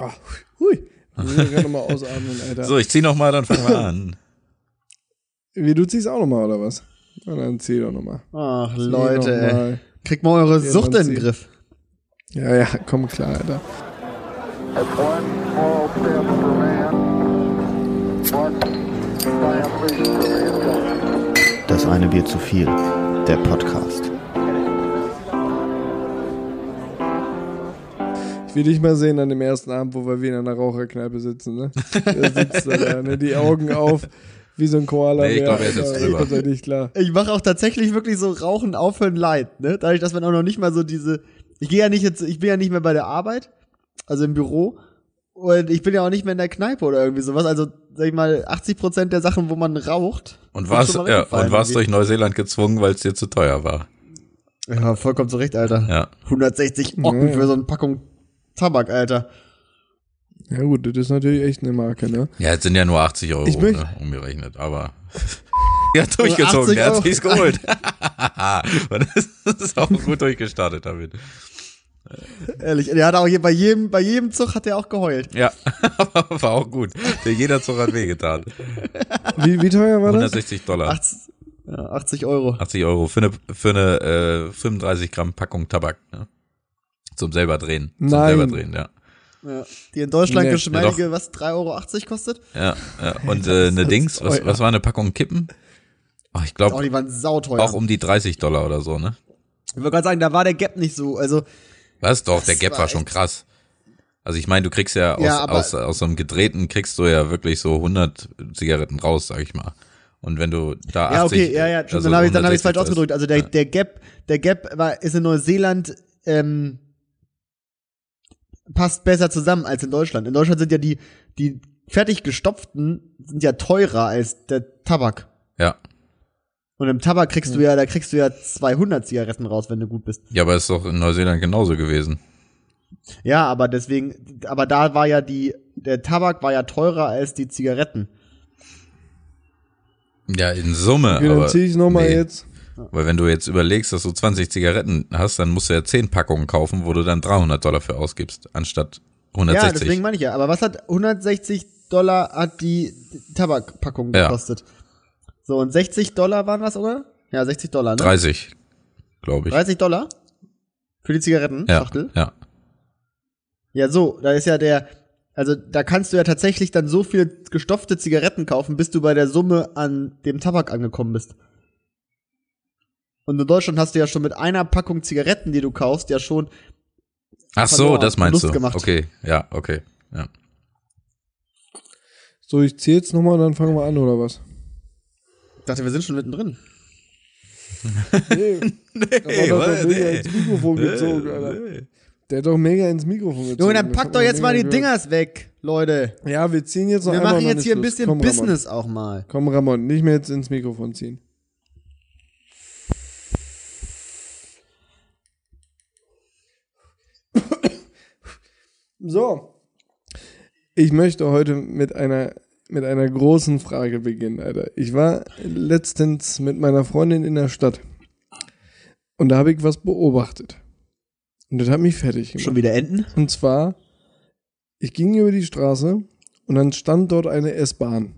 Ach, hui. Wir müssen gerade mal ausatmen, Alter. So, ich zieh noch mal, dann fangen wir an. Wie, du ziehst auch nochmal, oder was? Na, dann zieh doch nochmal. Ach, Zieh Leute, noch ey. mal. Kriegt mal eure Ja, Sucht in den zieh. Griff. Ja, ja, komm klar, Alter. Das eine Bier zu viel. Der Podcast. Ich will dich mal sehen an dem ersten Abend, wo wir wieder in einer Raucherkneipe sitzen, ne? Der sitzt da, da, ne? Die Augen auf, wie so ein Koala. Nee, ich glaub, er ist jetzt drüber. Er nicht klar. Ich mache auch tatsächlich wirklich so Rauchen aufhören leid, ne? Dadurch, dass man auch noch nicht mal so diese. Ich gehe ja nicht jetzt, ich bin ja nicht mehr bei der Arbeit, also im Büro. Und ich bin ja auch nicht mehr in der Kneipe oder irgendwie sowas. Also, sag ich mal, 80 Prozent der Sachen, wo man raucht. Und warst, ja, und warst durch. Neuseeland gezwungen, weil es dir zu teuer war. Ja, vollkommen zurecht, Alter. Ja. 160 Ocken Ja. für so eine Packung Tabak, Alter. Ja gut, das ist natürlich echt eine Marke, ne? Ja, jetzt sind ja nur 80 Euro ne, umgerechnet, aber. ja, durchgezogen, 80 der hat sich's geholt. Und das ist auch gut durchgestartet damit. Ehrlich, der hat auch bei jedem, bei jedem Zug hat er auch geheult. Ja, aber war auch gut. Der jeder Zug hat wehgetan. Wie, wie teuer war das? 160 Dollar. 80, ja, 80 Euro. 80 Euro für eine, für eine äh, 35 Gramm Packung Tabak. Ne? Zum selber drehen. Zum Nein. selber drehen, ja. Ja. Die in Deutschland Nee, geschmeidige, was, 3,80 Euro kostet? Ja, ja. Und äh, eine Dings, was, was war eine Packung Kippen? Ach, ich Oh, glaube die waren sauteuer. auch um die 30 Dollar oder so, ne? ich wollte gerade sagen, da war der Gap nicht so, also, Was? Doch, der Gap war war schon krass. Also ich meine, du kriegst ja aus, Ja, aus, aus so einem gedrehten kriegst du ja wirklich so 100 Zigaretten raus, sag ich mal. Und wenn du da 80, ja, okay, ja, ja, also dann habe ich ich 160 falsch ausgedrückt. Also der, ja. der Gap, der Gap war, ist in Neuseeland, ähm, passt besser zusammen als in Deutschland. In Deutschland sind ja die, die fertig gestopften sind ja teurer als der Tabak. Ja. Und im Tabak kriegst du ja, da kriegst du ja 200 Zigaretten raus, wenn du gut bist. Ja, aber ist doch in Neuseeland genauso gewesen. Ja, aber deswegen, aber da war ja die, der Tabak war ja teurer als die Zigaretten. Ja, in Summe. Okay, dann aber, zieh ich nochmal nee. jetzt. Weil wenn du jetzt überlegst, dass du 20 Zigaretten hast, dann musst du ja 10 Packungen kaufen, wo du dann 300 Dollar für ausgibst, anstatt Ja, 160. deswegen meine ich ja. Aber was hat 160 Dollar hat die Tabakpackung Ja. gekostet? So, und 60 Dollar waren was, oder? Ja, 60 Dollar, ne? 30, glaube ich. 30 Dollar? Für die Zigaretten, ja, Schachtel? ja. Ja, so, da ist ja der, also da kannst du ja tatsächlich dann so viel gestopfte Zigaretten kaufen, bis du bei der Summe an dem Tabak angekommen bist. Und in Deutschland hast du ja schon mit einer Packung Zigaretten, die du kaufst, ja schon, Ach so, das meinst Verlust du. gemacht. Okay, ja, okay. Ja. So, ich zieh jetzt nochmal und dann fangen wir an, oder was? ich dachte, wir sind schon mittendrin. Nee, Nee, doch was? mega Nee. ins Mikrofon gezogen, Alter. Der hat doch mega ins Mikrofon gezogen. Junge, dann packt hat doch jetzt mal die gehört. Dingers weg, Leute. Ja, wir ziehen jetzt noch Wir machen jetzt hier ein bisschen Komm, Ramon. Business auch mal. Komm, Ramon, nicht mehr jetzt ins Mikrofon ziehen. So. Ich möchte heute mit einer, mit einer großen Frage beginnen, Alter. Ich war letztens mit meiner Freundin in der Stadt. Und da habe ich was beobachtet. Und das hat mich fertig gemacht. Schon wieder Enten? Und zwar, ich ging über die Straße und dann stand dort eine S-Bahn.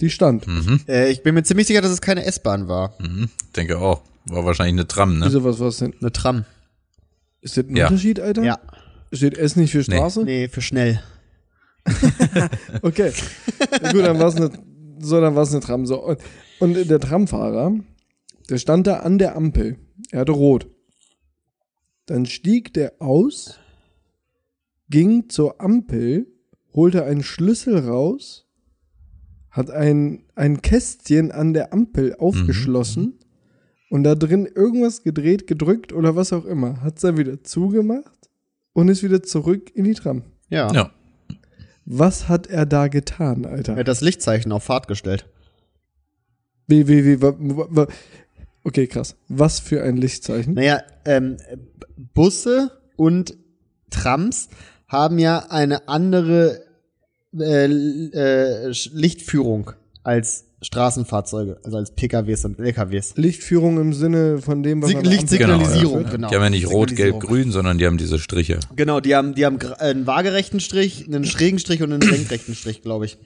Die stand. Mhm, Äh, ich bin mir ziemlich sicher, dass es keine S-Bahn war. mhm. Denke auch. War wahrscheinlich eine Tram, ne? Wieso, was war's denn? Eine Tram. Ist das ein Ja. Unterschied, Alter? Ja. Steht S nicht für Straße? Nee, für schnell. Okay. Na gut, dann war's eine, so, dann war's eine Tram. So. Und, und der Tramfahrer, der stand da an der Ampel. Er hatte rot. Dann stieg der aus, ging zur Ampel, holte einen Schlüssel raus, hat ein, ein Kästchen an der Ampel aufgeschlossen und da drin irgendwas gedreht, gedrückt oder was auch immer. Hat's dann wieder zugemacht und ist wieder zurück in die Tram. Ja. Ja. Was hat er da getan, Alter? Er hat das Lichtzeichen auf Fahrt gestellt. Wie, wie, wie, wa, wa, wa, okay, krass. Was für ein Lichtzeichen? Naja, ähm, Busse und Trams haben ja eine andere äh, äh, Lichtführung als Straßenfahrzeuge, also als PKWs und LKWs. Lichtführung im Sinne von dem, was Ampel Lichtsignalisierung, gemacht wird. genau. Die haben ja nicht rot, gelb, grün, sondern die haben diese Striche. Genau, die haben, die haben einen waagerechten Strich, einen schrägen Strich und einen senkrechten Strich, glaube ich.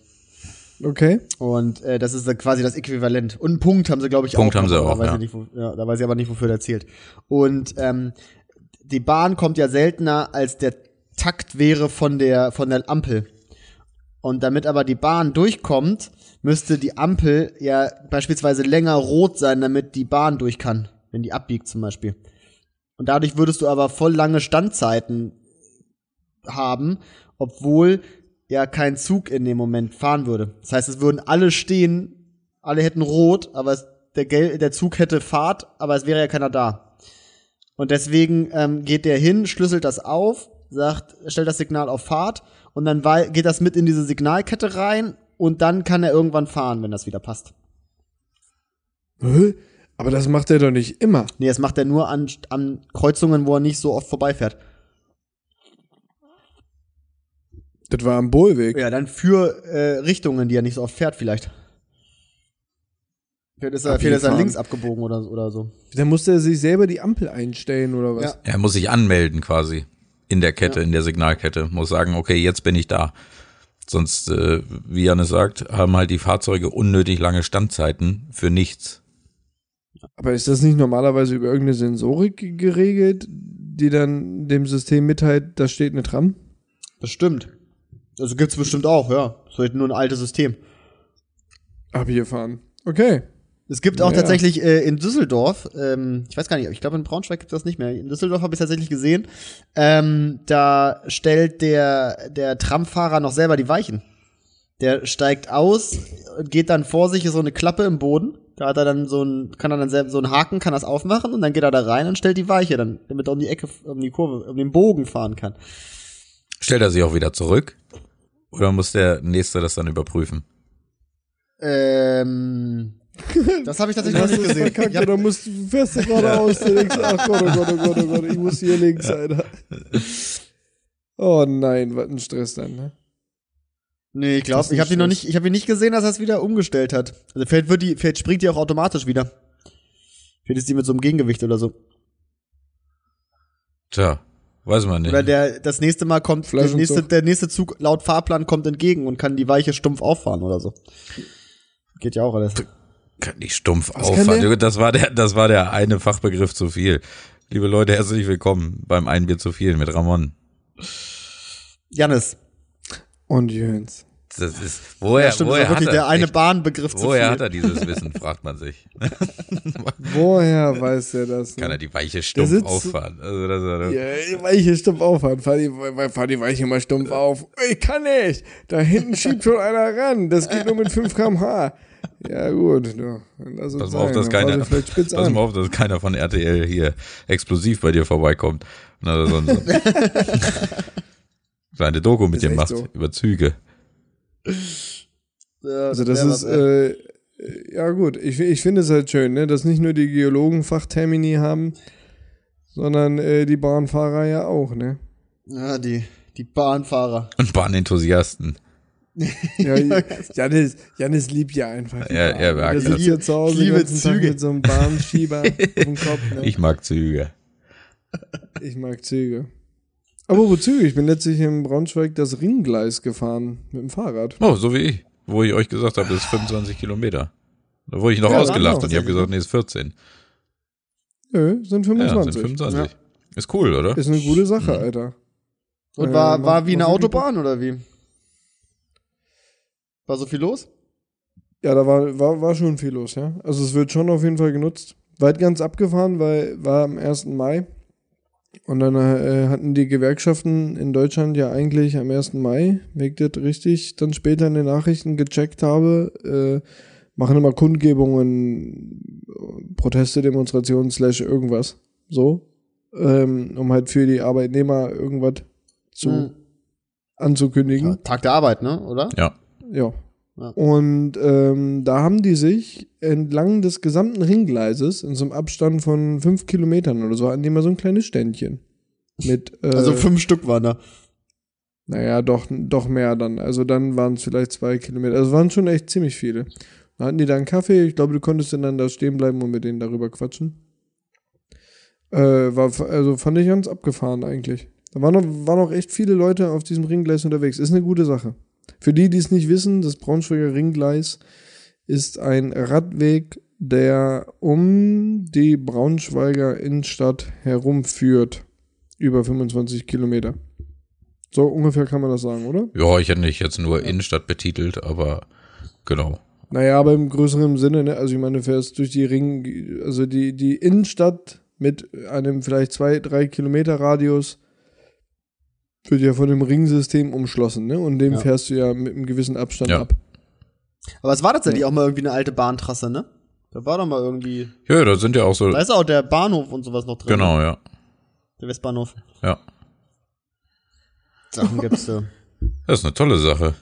Okay. Und äh, das ist äh, quasi das Äquivalent. Und einen Punkt haben sie, glaube ich, Punkt auch. haben sie auch, Da weiß, ja. ich nicht, wo, ja, da weiß ich aber nicht, wofür der zählt. Und ähm, die Bahn kommt ja seltener, als der Takt wäre von der, von der Ampel. Und damit aber die Bahn durchkommt, müsste die Ampel ja beispielsweise länger rot sein, damit die Bahn durch kann, wenn die abbiegt zum Beispiel. Und dadurch würdest du aber voll lange Standzeiten haben, obwohl ja kein Zug in dem Moment fahren würde. Das heißt, es würden alle stehen, alle hätten rot, aber es, der, Gel der Zug hätte Fahrt, aber es wäre ja keiner da. Und deswegen ähm, geht der hin, schlüsselt das auf, sagt, stellt das Signal auf Fahrt und dann geht das mit in diese Signalkette rein und dann kann er irgendwann fahren, wenn das wieder passt. Hä? Aber das macht er doch nicht immer. Nee, das macht er nur an, an Kreuzungen, wo er nicht so oft vorbeifährt. Das war am Bohlweg. Ja, dann für äh, Richtungen, die er nicht so oft fährt, vielleicht. Vielleicht ist er, vielleicht ist er links abgebogen oder, oder so. Dann musste er sich selber die Ampel einstellen oder was? Ja. Er muss sich anmelden quasi in der Kette, in der Signalkette. Muss sagen, okay, jetzt bin ich da. Sonst, äh, wie Janne sagt, haben halt die Fahrzeuge unnötig lange Standzeiten für nichts. Aber ist das nicht normalerweise über irgendeine Sensorik geregelt, die dann dem System mitteilt, da steht eine Tram? Bestimmt. Also gibt's bestimmt auch, ja. Das ist halt nur ein altes System. Abgefahren. Okay. Es gibt auch Ja. tatsächlich äh, in Düsseldorf, ähm, ich weiß gar nicht, ich glaube in Braunschweig gibt es das nicht mehr. In Düsseldorf habe ich tatsächlich gesehen. Ähm, da stellt der der Tramfahrer noch selber die Weichen. Der steigt aus und geht dann vor sich ist so eine Klappe im Boden. Da hat er dann so ein, kann er dann selber so einen Haken, kann das aufmachen und dann geht er da rein und stellt die Weiche, dann, damit er um die Ecke, um die Kurve, um den Bogen fahren kann. Stellt er sich auch wieder zurück? Oder muss der Nächste das dann überprüfen? Ähm, das habe ich tatsächlich noch nicht gesehen. Verkackt, Ich hab, oder musst du fährst du geradeaus, du denkst, ach Gott, oh Gott, oh Gott, oh Gott, ich muss hier links, Alter. Oh nein, was ein Stress dann, ne? Nee, ich glaube, ich habe die noch nicht, ich habe ihn nicht gesehen, dass er es wieder umgestellt hat. Also vielleicht wird die, vielleicht springt die auch automatisch wieder. Vielleicht ist die mit so einem Gegengewicht oder so. Tja, weiß man nicht. Oder der, das nächste Mal kommt, der nächste, der nächste Zug laut Fahrplan kommt entgegen und kann die Weiche stumpf auffahren oder so. Geht ja auch alles. Kann nicht stumpf der? Das war der, das war der eine Fachbegriff zu viel. Liebe Leute, herzlich willkommen beim Ein Bier zu viel mit Ramon. Janis. Und Jöns. Das ist, woher, Ja, stimmt, das woher war wirklich hat er, der eine echt, Bahnbegriff zu woher viel. hat er dieses Wissen, fragt man sich. Woher weiß er das? Ne? Kann er die Weiche stumpf sitzt- auffahren? Also das, ist- Ja, die Weiche stumpf auffahren. Fahr die, fahr die Weiche mal stumpf auf. Ich kann nicht. Da hinten schiebt schon einer ran. Das geht nur mit 5 kmh. Ja, gut. Lass uns Pass mal auf, dass keiner, pass an. mal auf, dass keiner von RTL hier explosiv bei dir vorbeikommt. Na, sonst kleine Doku mit Ist dir macht so. über Züge. Ja, Also das ist, äh, ja gut, ich, ich finde es halt schön, ne, dass nicht nur die Geologen Fachtermini haben, sondern äh, die Bahnfahrer ja auch, ne? ja, die, die Bahnfahrer. Und Bahnenthusiasten. Ja, Janis, Janis liebt ja einfach. Ja, er sitzt das. hier zu Hause Ich liebe Tag Züge. mit so einem Bahnschieber auf dem Kopf. Ne? Ich mag Züge. Ich mag Züge. Aber wo Züge? Ich bin letztlich in Braunschweig das Ringgleis gefahren mit dem Fahrrad. Oh, so wie ich. Wo ich euch gesagt habe, das ist 25 Kilometer. Da wurde ich noch Ja, ausgelacht waren und ich habe gesagt, nee, ist 14. Nö, sind Ja, 25. sind 25. Ist cool, oder? Ist eine gute Sache, Mhm. Alter. Und war, war wie eine Autobahn oder wie? War so viel los? Ja, da war, war, war schon viel los, ja. Also es wird schon auf jeden Fall genutzt. Weit ganz abgefahren, weil war am 1. Mai. Und dann äh, hatten die Gewerkschaften in Deutschland ja eigentlich am 1. Mai, wenn ich das richtig dann später in den Nachrichten gecheckt habe, äh, machen immer Kundgebungen, Proteste, Demonstrationen, slash irgendwas. So. Ähm, um halt für die Arbeitnehmer irgendwas zu Hm. anzukündigen. Ja, Tag der Arbeit, ne? Oder? Ja. Ja. Ja. Und ähm, da haben die sich entlang des gesamten Ringgleises in so einem Abstand von fünf Kilometern oder so, hatten die mal so ein kleines Ständchen. Mit, äh, Also fünf Stück waren da. Naja, doch, doch mehr dann. Also dann waren es vielleicht zwei Kilometer. Also es waren schon echt ziemlich viele. Dann hatten die da einen Kaffee. Ich glaube, du konntest dann da stehen bleiben und mit denen darüber quatschen. Äh, war, also fand ich ganz abgefahren eigentlich. Da waren noch, waren noch echt viele Leute auf diesem Ringgleis unterwegs. Ist eine gute Sache. Für die, die es nicht wissen, das Braunschweiger Ringgleis ist ein Radweg, der um die Braunschweiger Innenstadt herumführt. Über 25 Kilometer. So ungefähr kann man das sagen, oder? Ja, ich hätte nicht jetzt nur Innenstadt betitelt, aber genau. Naja, aber im größeren Sinne, ne? Also ich meine, du fährst durch die Ring, also die, die Innenstadt mit einem vielleicht zwei, drei Kilometer Radius wird ja von dem Ringsystem umschlossen, ne? Und dem Ja. fährst du ja mit einem gewissen Abstand Ja. ab. Aber es war tatsächlich auch mal irgendwie eine alte Bahntrasse, ne? Da war doch mal irgendwie. Ja, da sind ja auch so. Da ist auch der Bahnhof und sowas noch drin. Genau, ja. Der Westbahnhof. Ja. Sachen gibt's da. Das ist eine tolle Sache.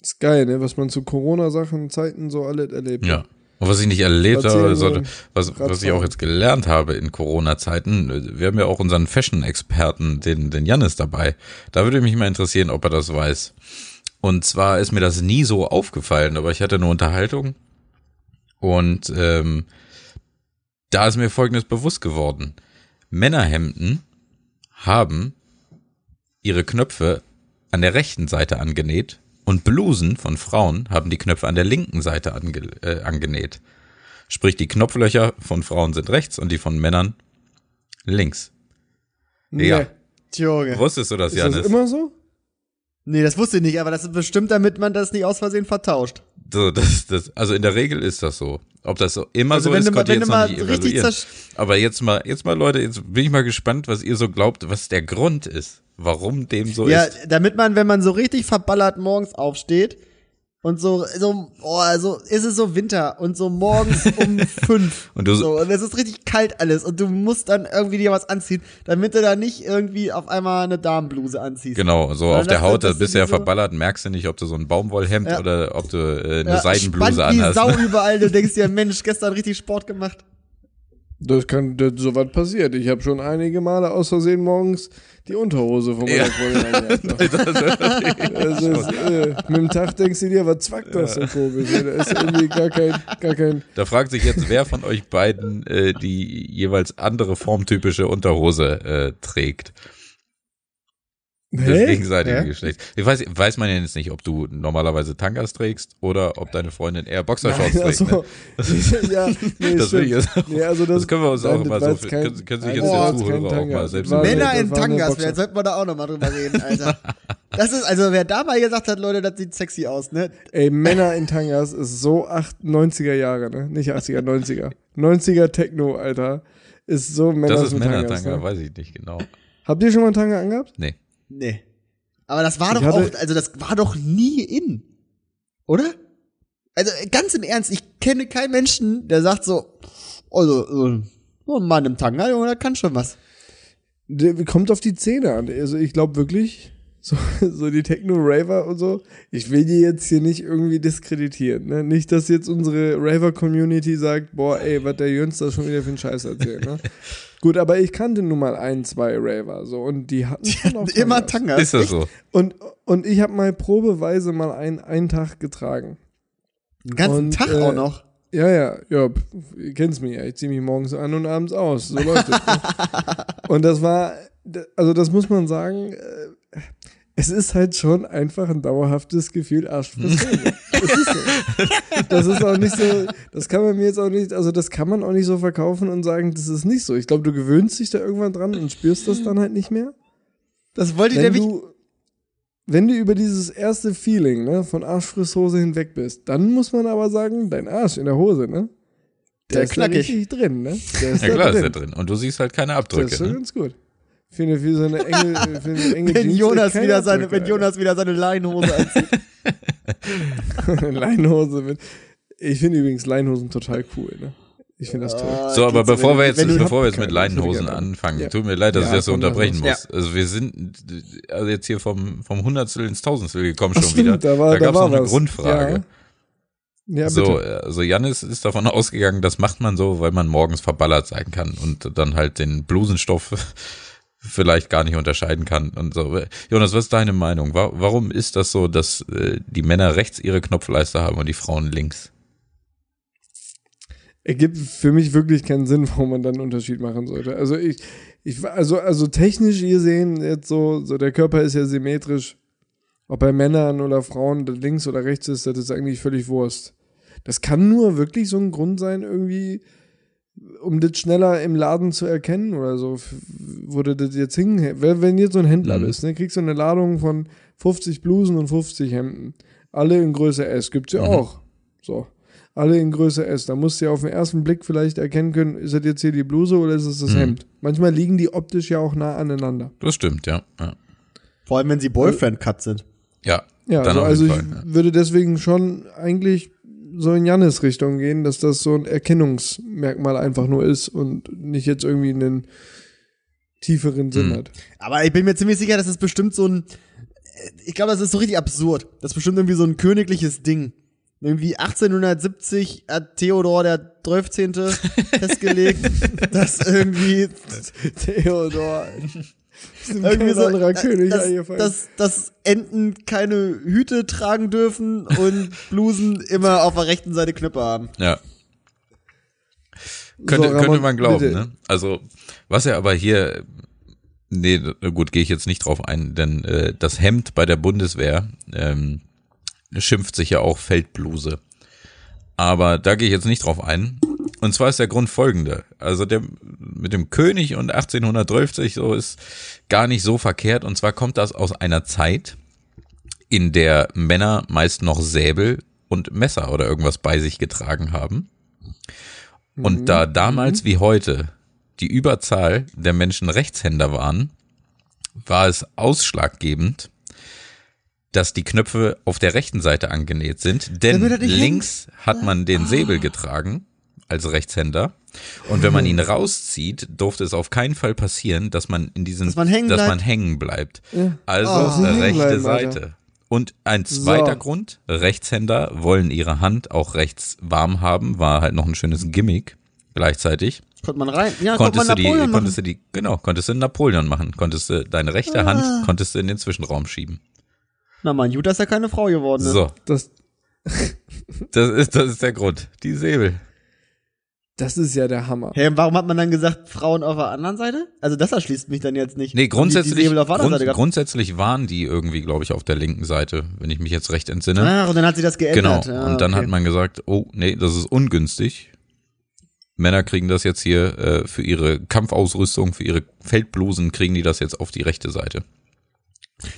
Ist geil, ne? Was man zu Corona-Sachen, Zeiten so alles erlebt. Ja. Und was ich nicht erlebt habe, sollte, was, was ich auch jetzt gelernt habe in Corona-Zeiten, wir haben ja auch unseren Fashion-Experten, den, den Jannis dabei. Da würde mich mal interessieren, ob er das weiß. Und zwar ist mir das nie so aufgefallen, aber ich hatte eine Unterhaltung und ähm, da ist mir Folgendes bewusst geworden. Männerhemden haben ihre Knöpfe an der rechten Seite angenäht und Blusen von Frauen haben die Knöpfe an der linken Seite ange äh, angenäht. Sprich, die Knopflöcher von Frauen sind rechts und die von Männern links. Nee. Ja. Junge. Wusstest du das, Ist das Janis? immer so? Nee, das wusste ich nicht, aber das ist bestimmt, damit man das nicht aus Versehen vertauscht. So, das, das, also in der Regel ist das so. Ob das so immer Also so ist, ich wenn jetzt noch nicht richtig Aber jetzt mal, jetzt mal Leute, jetzt bin ich mal gespannt, was ihr so glaubt, was der Grund ist, warum dem so ja, ist. damit man, wenn man so richtig verballert morgens aufsteht und so, so, oh, so ist es so Winter und so morgens um fünf Und du so- und es ist richtig kalt alles und du musst dann irgendwie dir was anziehen, damit du da nicht irgendwie auf einmal eine Damenbluse anziehst. Genau, so Weil auf der Haut, da das bist du ja so- verballert, merkst du nicht, ob du so ein Baumwollhemd Ja. oder ob du äh, eine Ja, Seidenbluse anhast. Sau überall, du denkst dir, Mensch, gestern richtig Sport gemacht. Das kann, das, so was passiert. Ich habe schon einige Male aus Versehen morgens die Unterhose von meiner Ja. Freundin angehabt. Äh, mit dem Tag denkst du dir, was zwackt das so komisch? Da ist irgendwie gar kein, gar kein, Da fragt sich jetzt, wer von euch beiden äh, die jeweils andere formtypische Unterhose äh, trägt. Das Hä? gegenseitige Hä? Geschlecht. Ich weiß, weiß man ja jetzt nicht, ob du normalerweise Tangas trägst oder ob deine Freundin eher Boxershorts Nein, trägt. also, Ne? ja, nee, Das will ich stimmt. jetzt auch- Nee, also das, Das können wir uns auch mal das war so, kein- können, können sich jetzt das der Zuhörer auch mal selbst Das war-. Männer das in Tangas, vielleicht sollten wir da auch nochmal drüber reden, Alter. Das ist, also wer da mal gesagt hat, Leute, das sieht sexy aus, ne? Ey, Männer in Tangas ist so 8, 90er Jahre, ne? Nicht 80er, 90er. 90er Techno, Alter. Ist so Männer Das ist mit Tangas. Männertanga, Ne? weiß ich nicht genau. Habt ihr schon mal einen Tanga angehabt? Nee. Nee. Aber das war Ich doch auch, also das war doch nie in. Oder? Also ganz im Ernst, ich kenne keinen Menschen, der sagt so, also, so ein Mann im Tanga, Junge, der kann schon was. Der kommt auf die Zähne an. Also ich glaube wirklich, so, so die Techno-Raver und so, ich will die jetzt hier nicht irgendwie diskreditieren. Ne? Nicht, dass jetzt unsere Raver-Community sagt, boah, ey, was der Jöns da schon wieder für einen Scheiß erzählt. Ne? Gut, aber ich kannte nun mal ein, zwei Raver so und die hatten schon auch Immer Tangas. Tanga. Ist das so? Und, und ich habe mal probeweise mal einen, einen Tag getragen. Den ganzen Und, Tag äh, auch noch. Ja, ja, ja, ihr kennt's mich ja. Ich zieh mich morgens an und abends aus. So läuft es. ne? Und das war, also das muss man sagen, äh, es ist halt schon einfach ein dauerhaftes Gefühl Arschfresse. Es ist so. Das ist auch nicht so, das kann man mir jetzt auch nicht, also das kann man auch nicht so verkaufen und sagen, das ist nicht so. Ich glaube, du gewöhnst dich da irgendwann dran und spürst das dann halt nicht mehr. Das wollte ich Wenn nämlich. du, wenn du über dieses erste Feeling ne, von Arschfrisshose hinweg bist, dann muss man aber sagen, dein Arsch in der Hose, ne? Der, Der ist knackig. da richtig drin, ne? Der ist Ja da klar, ist drin. der drin. Und du siehst halt keine Das ist Abdrücke. schon Ne? ganz gut. Ich finde, für so eine enge, für eine enge Wenn Jeans Jonas, wieder seine, Abdrücke, wenn Jonas wieder seine Leinhose anzieht. Leinhose mit. Ich finde übrigens Leinhosen total cool, ne? Ich finde das toll. So, aber geht's, bevor wir jetzt, bevor wir jetzt mit Leinenhosen anfangen, Ja. tut mir leid, dass Ja, ich das so unterbrechen muss. Also wir sind also jetzt hier vom, vom Hundertstel ins Tausendstel gekommen Ach, schon stimmt, wieder. da war- da gab's war noch eine was. Grundfrage. Ja, bitte. so, also Janis ist davon ausgegangen, das macht man so, weil man morgens verballert sein kann und dann halt den Blusenstoff vielleicht gar nicht unterscheiden kann und so. Jonas, was ist deine Meinung? Wa- Warum ist das so, dass äh, die Männer rechts ihre Knopfleiste haben und die Frauen links? ergibt für mich wirklich keinen Sinn, warum man dann einen Unterschied machen sollte. Also ich, ich also, also technisch gesehen, jetzt so, so der Körper ist ja symmetrisch. Ob bei Männern oder Frauen links oder rechts ist, das ist eigentlich völlig Wurst. Das kann nur wirklich so ein Grund sein, irgendwie, um das schneller im Laden zu erkennen oder so, wurde das jetzt hingen. Wenn jetzt so ein Händler Mhm. bist, ne, kriegst du eine Ladung von 50 Blusen und 50 Hemden. Alle in Größe S, gibt's ja Mhm. auch. So. Alle in Größe S. Da musst du ja auf den ersten Blick vielleicht erkennen können, ist das jetzt hier die Bluse oder ist es das Mhm. Hemd? Manchmal liegen die optisch ja auch nah aneinander. Das stimmt, ja. Ja, Vor allem, wenn sie Boyfriend-Cut sind. ja Ja, dann also, also ich Fall. ja. würde deswegen schon eigentlich so in Jannes Richtung gehen, dass das so ein Erkennungsmerkmal einfach nur ist und nicht jetzt irgendwie einen tieferen Sinn Mhm. hat. Aber ich bin mir ziemlich sicher, das ist bestimmt so ein. Ich glaube, das ist so richtig absurd. Das ist bestimmt irgendwie so ein königliches Ding. Irgendwie 1870 hat Theodor der 12. festgelegt, dass irgendwie Theodor. irgendwie so, anderer König dass, eingefallen. dass, dass Enten keine Hüte tragen dürfen und Blusen immer auf der rechten Seite Knöpfe haben. Ja. Könnte, So, könnte man glauben, bitte. ne? Also, was er aber hier, nee, gut, gehe ich jetzt nicht drauf ein, denn äh, das Hemd bei der Bundeswehr ähm, schimpft sich ja auch Feldbluse. Aber da gehe ich jetzt nicht drauf ein. Und zwar ist der Grund folgende. Also der mit dem König und 1830 so ist gar nicht so verkehrt. Und zwar kommt das aus einer Zeit, in der Männer meist noch Säbel und Messer oder irgendwas bei sich getragen haben. Und da damals wie heute die Überzahl der Menschen Rechtshänder waren, war es ausschlaggebend, dass die Knöpfe auf der rechten Seite angenäht sind, denn links hat man den Säbel getragen als Rechtshänder und wenn man ihn rauszieht, durfte es auf keinen Fall passieren, dass man in diesen Dass man hängen dass bleibt. man hängen bleibt. Ja. Also Oh. rechte bleiben, Alter. Seite. Und ein zweiter So. Grund, Rechtshänder wollen ihre Hand auch rechts warm haben, war halt noch ein schönes Gimmick gleichzeitig. Konnte man rein. Ja, konnte konntest man du die, Napoleon konntest machen. du die, genau, konntest du Napoleon machen, konntest du deine rechte Ah. Hand, konntest du in den Zwischenraum schieben. Na man, Jutta ist ja keine Frau geworden. Ne? So, Das, das ist, das ist der Grund. Die Säbel. Das ist ja der Hammer. Hey, warum hat man dann gesagt, Frauen auf der anderen Seite? Also das erschließt mich dann jetzt nicht. Nee, Die- grundsätzlich, Die Säbel auf der anderen grund, grundsätzlich waren die irgendwie, glaube ich, auf der linken Seite, wenn ich mich jetzt recht entsinne. Ah, und dann hat sie das Genau. geändert. Ja, und dann okay. hat man gesagt, oh, nee, das ist ungünstig. Männer kriegen das jetzt hier äh, für ihre Kampfausrüstung, für ihre Feldblusen, kriegen die das jetzt auf die rechte Seite.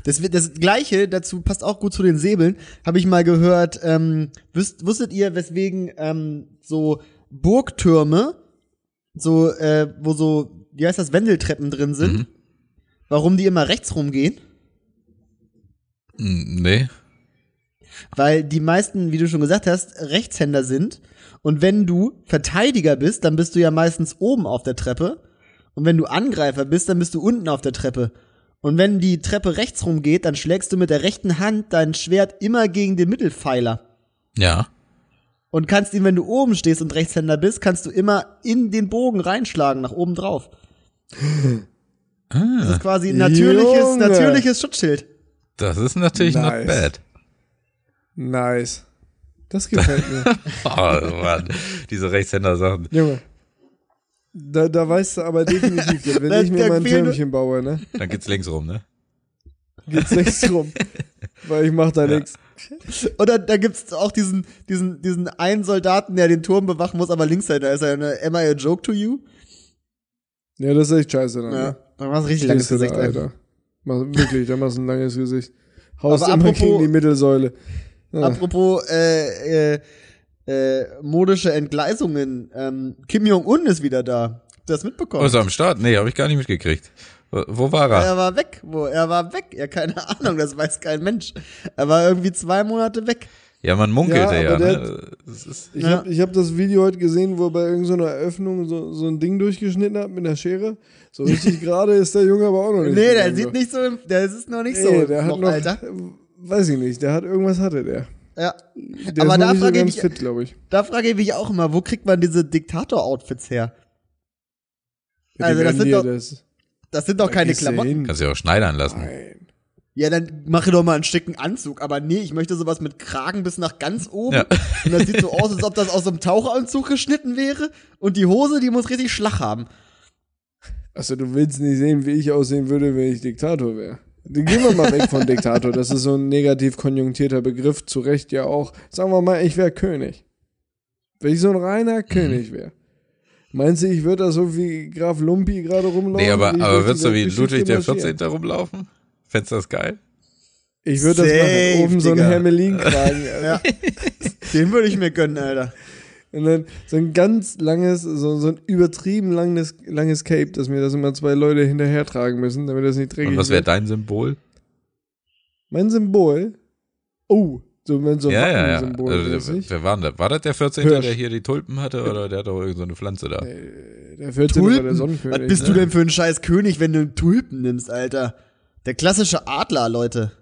Das, wird- das gleiche, dazu passt auch gut zu den Säbeln, habe ich mal gehört, ähm, wüsst, wusstet ihr, weswegen ähm, so Burgtürme, so, äh, wo so, wie heißt das, Wendeltreppen drin sind, Mhm. warum die immer rechts rumgehen? Hm, Nee. Weil die meisten, wie du schon gesagt hast, Rechtshänder sind. Und wenn du Verteidiger bist, dann bist du ja meistens oben auf der Treppe. Und wenn du Angreifer bist, dann bist du unten auf der Treppe. Und wenn die Treppe rechts rumgeht, dann schlägst du mit der rechten Hand dein Schwert immer gegen den Mittelpfeiler. Ja. Und kannst ihn, wenn du oben stehst und Rechtshänder bist, kannst du immer in den Bogen reinschlagen, nach oben drauf. Das ist quasi ein natürliches, Junge. natürliches Schutzschild. Das ist natürlich Nice. not bad. Nice. Das gefällt mir. Oh Mann, diese Rechtshänder-Sachen. Junge. Da, da weißt du aber definitiv, wenn ich mir mal ein Türmchen baue, ne, Dann geht's links rum, ne? geht's nichts rum. Weil ich mach da Ja. nichts. Oder da gibt's auch diesen, diesen, diesen einen Soldaten, der den Turm bewachen muss, aber links ist er eine Am I a joke to you? Ja, das ist echt scheiße dann. Ja. ne? Da war ein richtig langes du Gesicht. da. Alter. Mach, wirklich, da machst du ein langes Gesicht. Haust Aber immer apropos- gegen die Mittelsäule. Ja. Apropos äh, äh, äh, modische Entgleisungen. Ähm, Kim Jong-un ist wieder da. Habt ihr das mitbekommen? Oh, ist er am Start? Nee, habe ich gar nicht mitgekriegt. Wo- Wo war er? Er war weg. Wo? Er war weg. Ja, keine Ahnung, das weiß kein Mensch. Er war irgendwie zwei Monate weg. Ja, man munkelte Ja, ja. ne? Ist, Ich Ja. habe ich hab das Video heute gesehen, wo er bei irgendeiner Eröffnung so, so ein Ding durchgeschnitten hat mit einer Schere. So richtig gerade ist der Junge aber auch noch nicht. Nee, der sieht so. nicht so, der ist noch nicht Nee, so der hat noch, Alter. weiß ich nicht, der hat irgendwas hatte der. Ja. Der Aber ist da nicht so frage ich fit, glaube ich. Da frage ich mich auch immer, wo kriegt man diese Diktator-Outfits her? Ja, Also das sind doch- das, Das sind doch keine Gehst du Klamotten. Kannst du ja auch schneidern lassen. Nein. Ja, dann mache doch mal einen schicken Anzug. Aber nee, ich möchte sowas mit Kragen bis nach ganz oben. Ja. Und das sieht so aus, als ob das aus so einem Taucheranzug geschnitten wäre. Und die Hose, die muss richtig Schlag haben. Also du willst nicht sehen, wie ich aussehen würde, wenn ich Diktator wäre. Dann Gehen wir mal weg von Diktator. Das ist so ein negativ konjunktierter Begriff, zu Recht ja auch. Sagen wir mal, ich wäre König. Wenn ich so ein reiner König wäre. Meinst du, ich würde da so wie Graf Lumpi gerade rumlaufen? Nee, aber, aber würdest du wie Ludwig der marschiere? 14. rumlaufen? Fändest du das geil? Ich würde das machen. Oben so ein Digga. Hermelin tragen. Ja. Den würde ich mir gönnen, Alter. Und dann so ein ganz langes, so, so ein übertrieben langes, langes Cape, dass mir das immer zwei Leute hinterher tragen müssen, damit das nicht dreckig Und was wäre dein Symbol? Mein Symbol? Oh, so, wenn so ein ja, ja, ja. Wappensymbol Also, wer war denn das? War das der 14., Hirsch. der hier die Tulpen hatte oder der hat doch irgendeine so eine Pflanze da? Der 14. war der Tulpen? Sonnenkönig. Was bist ne? du denn für ein scheiß König, wenn du einen Tulpen nimmst, Alter? Der klassische Adler, Leute.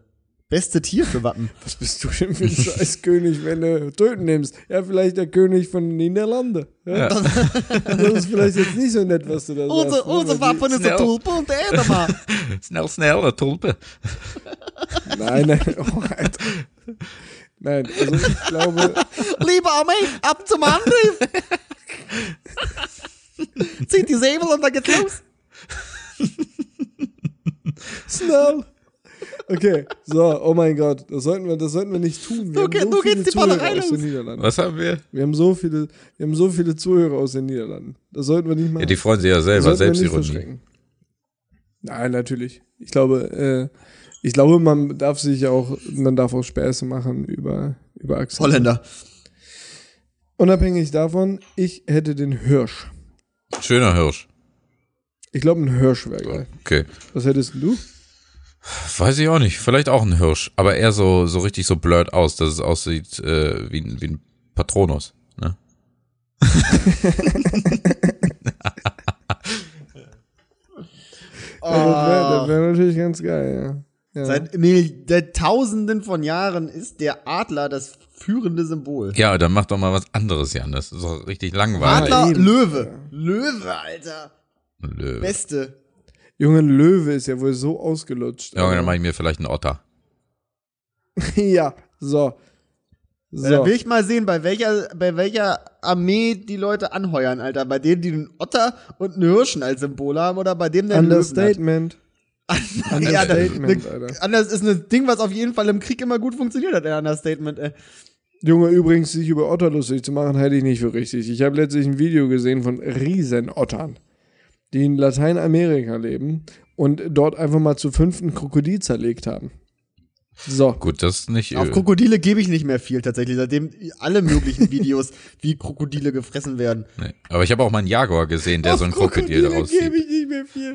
Beste Tier für Wappen. Was bist du denn für ein scheiß König, wenn du Töten nimmst? Ja, vielleicht der König von den Niederlanden. Ja? Das ist vielleicht jetzt nicht so nett, was du da Unser, sagst. ne? unser Wappen ist der Tulpe und der Edelmann. Schnell, schnell, eine Tulpe. Nein, nein, oh, Alter. Nein, also ich glaube, Liebe Armee, ab zum Angriff. Zieht die Säbel und dann geht's los. schnell. Okay, so, oh mein Gott, das sollten wir, das sollten wir nicht tun. Wir Du haben so du viele gehst die Zuhörer Ballerei aus den los. Niederlanden. Was haben wir? Wir haben so viele, wir haben so viele Zuhörer aus den Niederlanden. Das sollten wir nicht machen. Ja, die freuen sich ja selber, verschrecken. Nein, natürlich. Ich glaube, äh, ich glaube, man darf sich auch, man darf auch Späße machen über, über Axel. Holländer. Unabhängig davon, ich hätte den Hirsch. Schöner Hirsch. Ich glaube, ein Hirsch wäre geil. Okay. Was hättest du? Weiß ich auch nicht. Vielleicht auch ein Hirsch, aber eher so, so richtig so blurred aus, dass es aussieht äh, wie, ein- wie ein Patronus. Ne? Ja, das wäre Oh. wär natürlich ganz geil, ja. Ja. Seit Mil Tausenden von Jahren ist der Adler das führende Symbol. Ja, dann mach doch mal was anderes, Jan. Das ist doch richtig langweilig. Adler, eben. Löwe. Löwe, Alter. Löwe. Beste. Junge, Löwe ist ja wohl so ausgelutscht. Ja, dann mache ich mir vielleicht einen Otter. ja, so. So. Ja, da will ich mal sehen, bei welcher, bei welcher Armee die Leute anheuern, Alter. Bei denen, die einen Otter und einen Hirschen als Symbol haben oder bei dem, der einen Löwen hat. Understatement. Ja, ne- Alter. Anders ist ein Ding, was auf jeden Fall im Krieg immer gut funktioniert hat, der Understatement, ey. Junge, übrigens, sich über Otter lustig zu machen, halte ich nicht für richtig. Ich habe letztlich ein Video gesehen von Riesenottern, die in Lateinamerika leben und dort einfach mal zu fünften Krokodil zerlegt haben. So. Gut, das ist nicht. Auf Krokodile gebe ich nicht mehr viel tatsächlich, seitdem alle möglichen Videos, wie Krokodile gefressen werden. nee. Aber ich habe auch mal einen Jaguar gesehen, der so ein Krokodil Krokodile daraus gebe ich nicht mehr viel.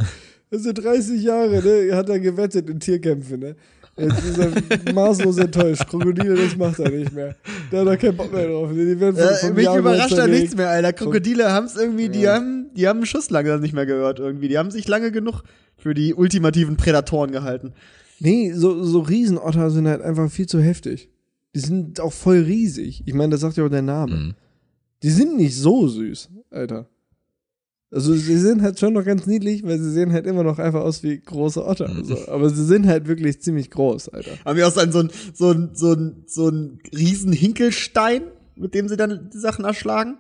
Also 30 Jahre, ne, hat er gewettet in Tierkämpfen, ne. Jetzt ist er maßlos enttäuscht. Krokodile, das macht er nicht mehr. Da hat er keinen Bock mehr drauf. Die werden von, Äh, vom mich Jaguar überrascht da nichts mehr, Alter. Krokodile haben es irgendwie, die haben, die haben einen Schuss langsam nicht mehr gehört irgendwie. Die haben sich lange genug für die ultimativen Prädatoren gehalten. Nee, so, so Riesenotter sind halt einfach viel zu heftig. Die sind auch voll riesig. Ich meine, das sagt ja auch der Name. Mhm. Die sind nicht so süß, Alter. Also sie sind halt schon noch ganz niedlich, weil sie sehen halt immer noch einfach aus wie große Otter. Mhm. So. Aber sie sind halt wirklich ziemlich groß, Alter. Haben wir auch so ein, so ein, so ein, so ein, so ein riesen Hinkelstein, mit dem sie dann die Sachen erschlagen.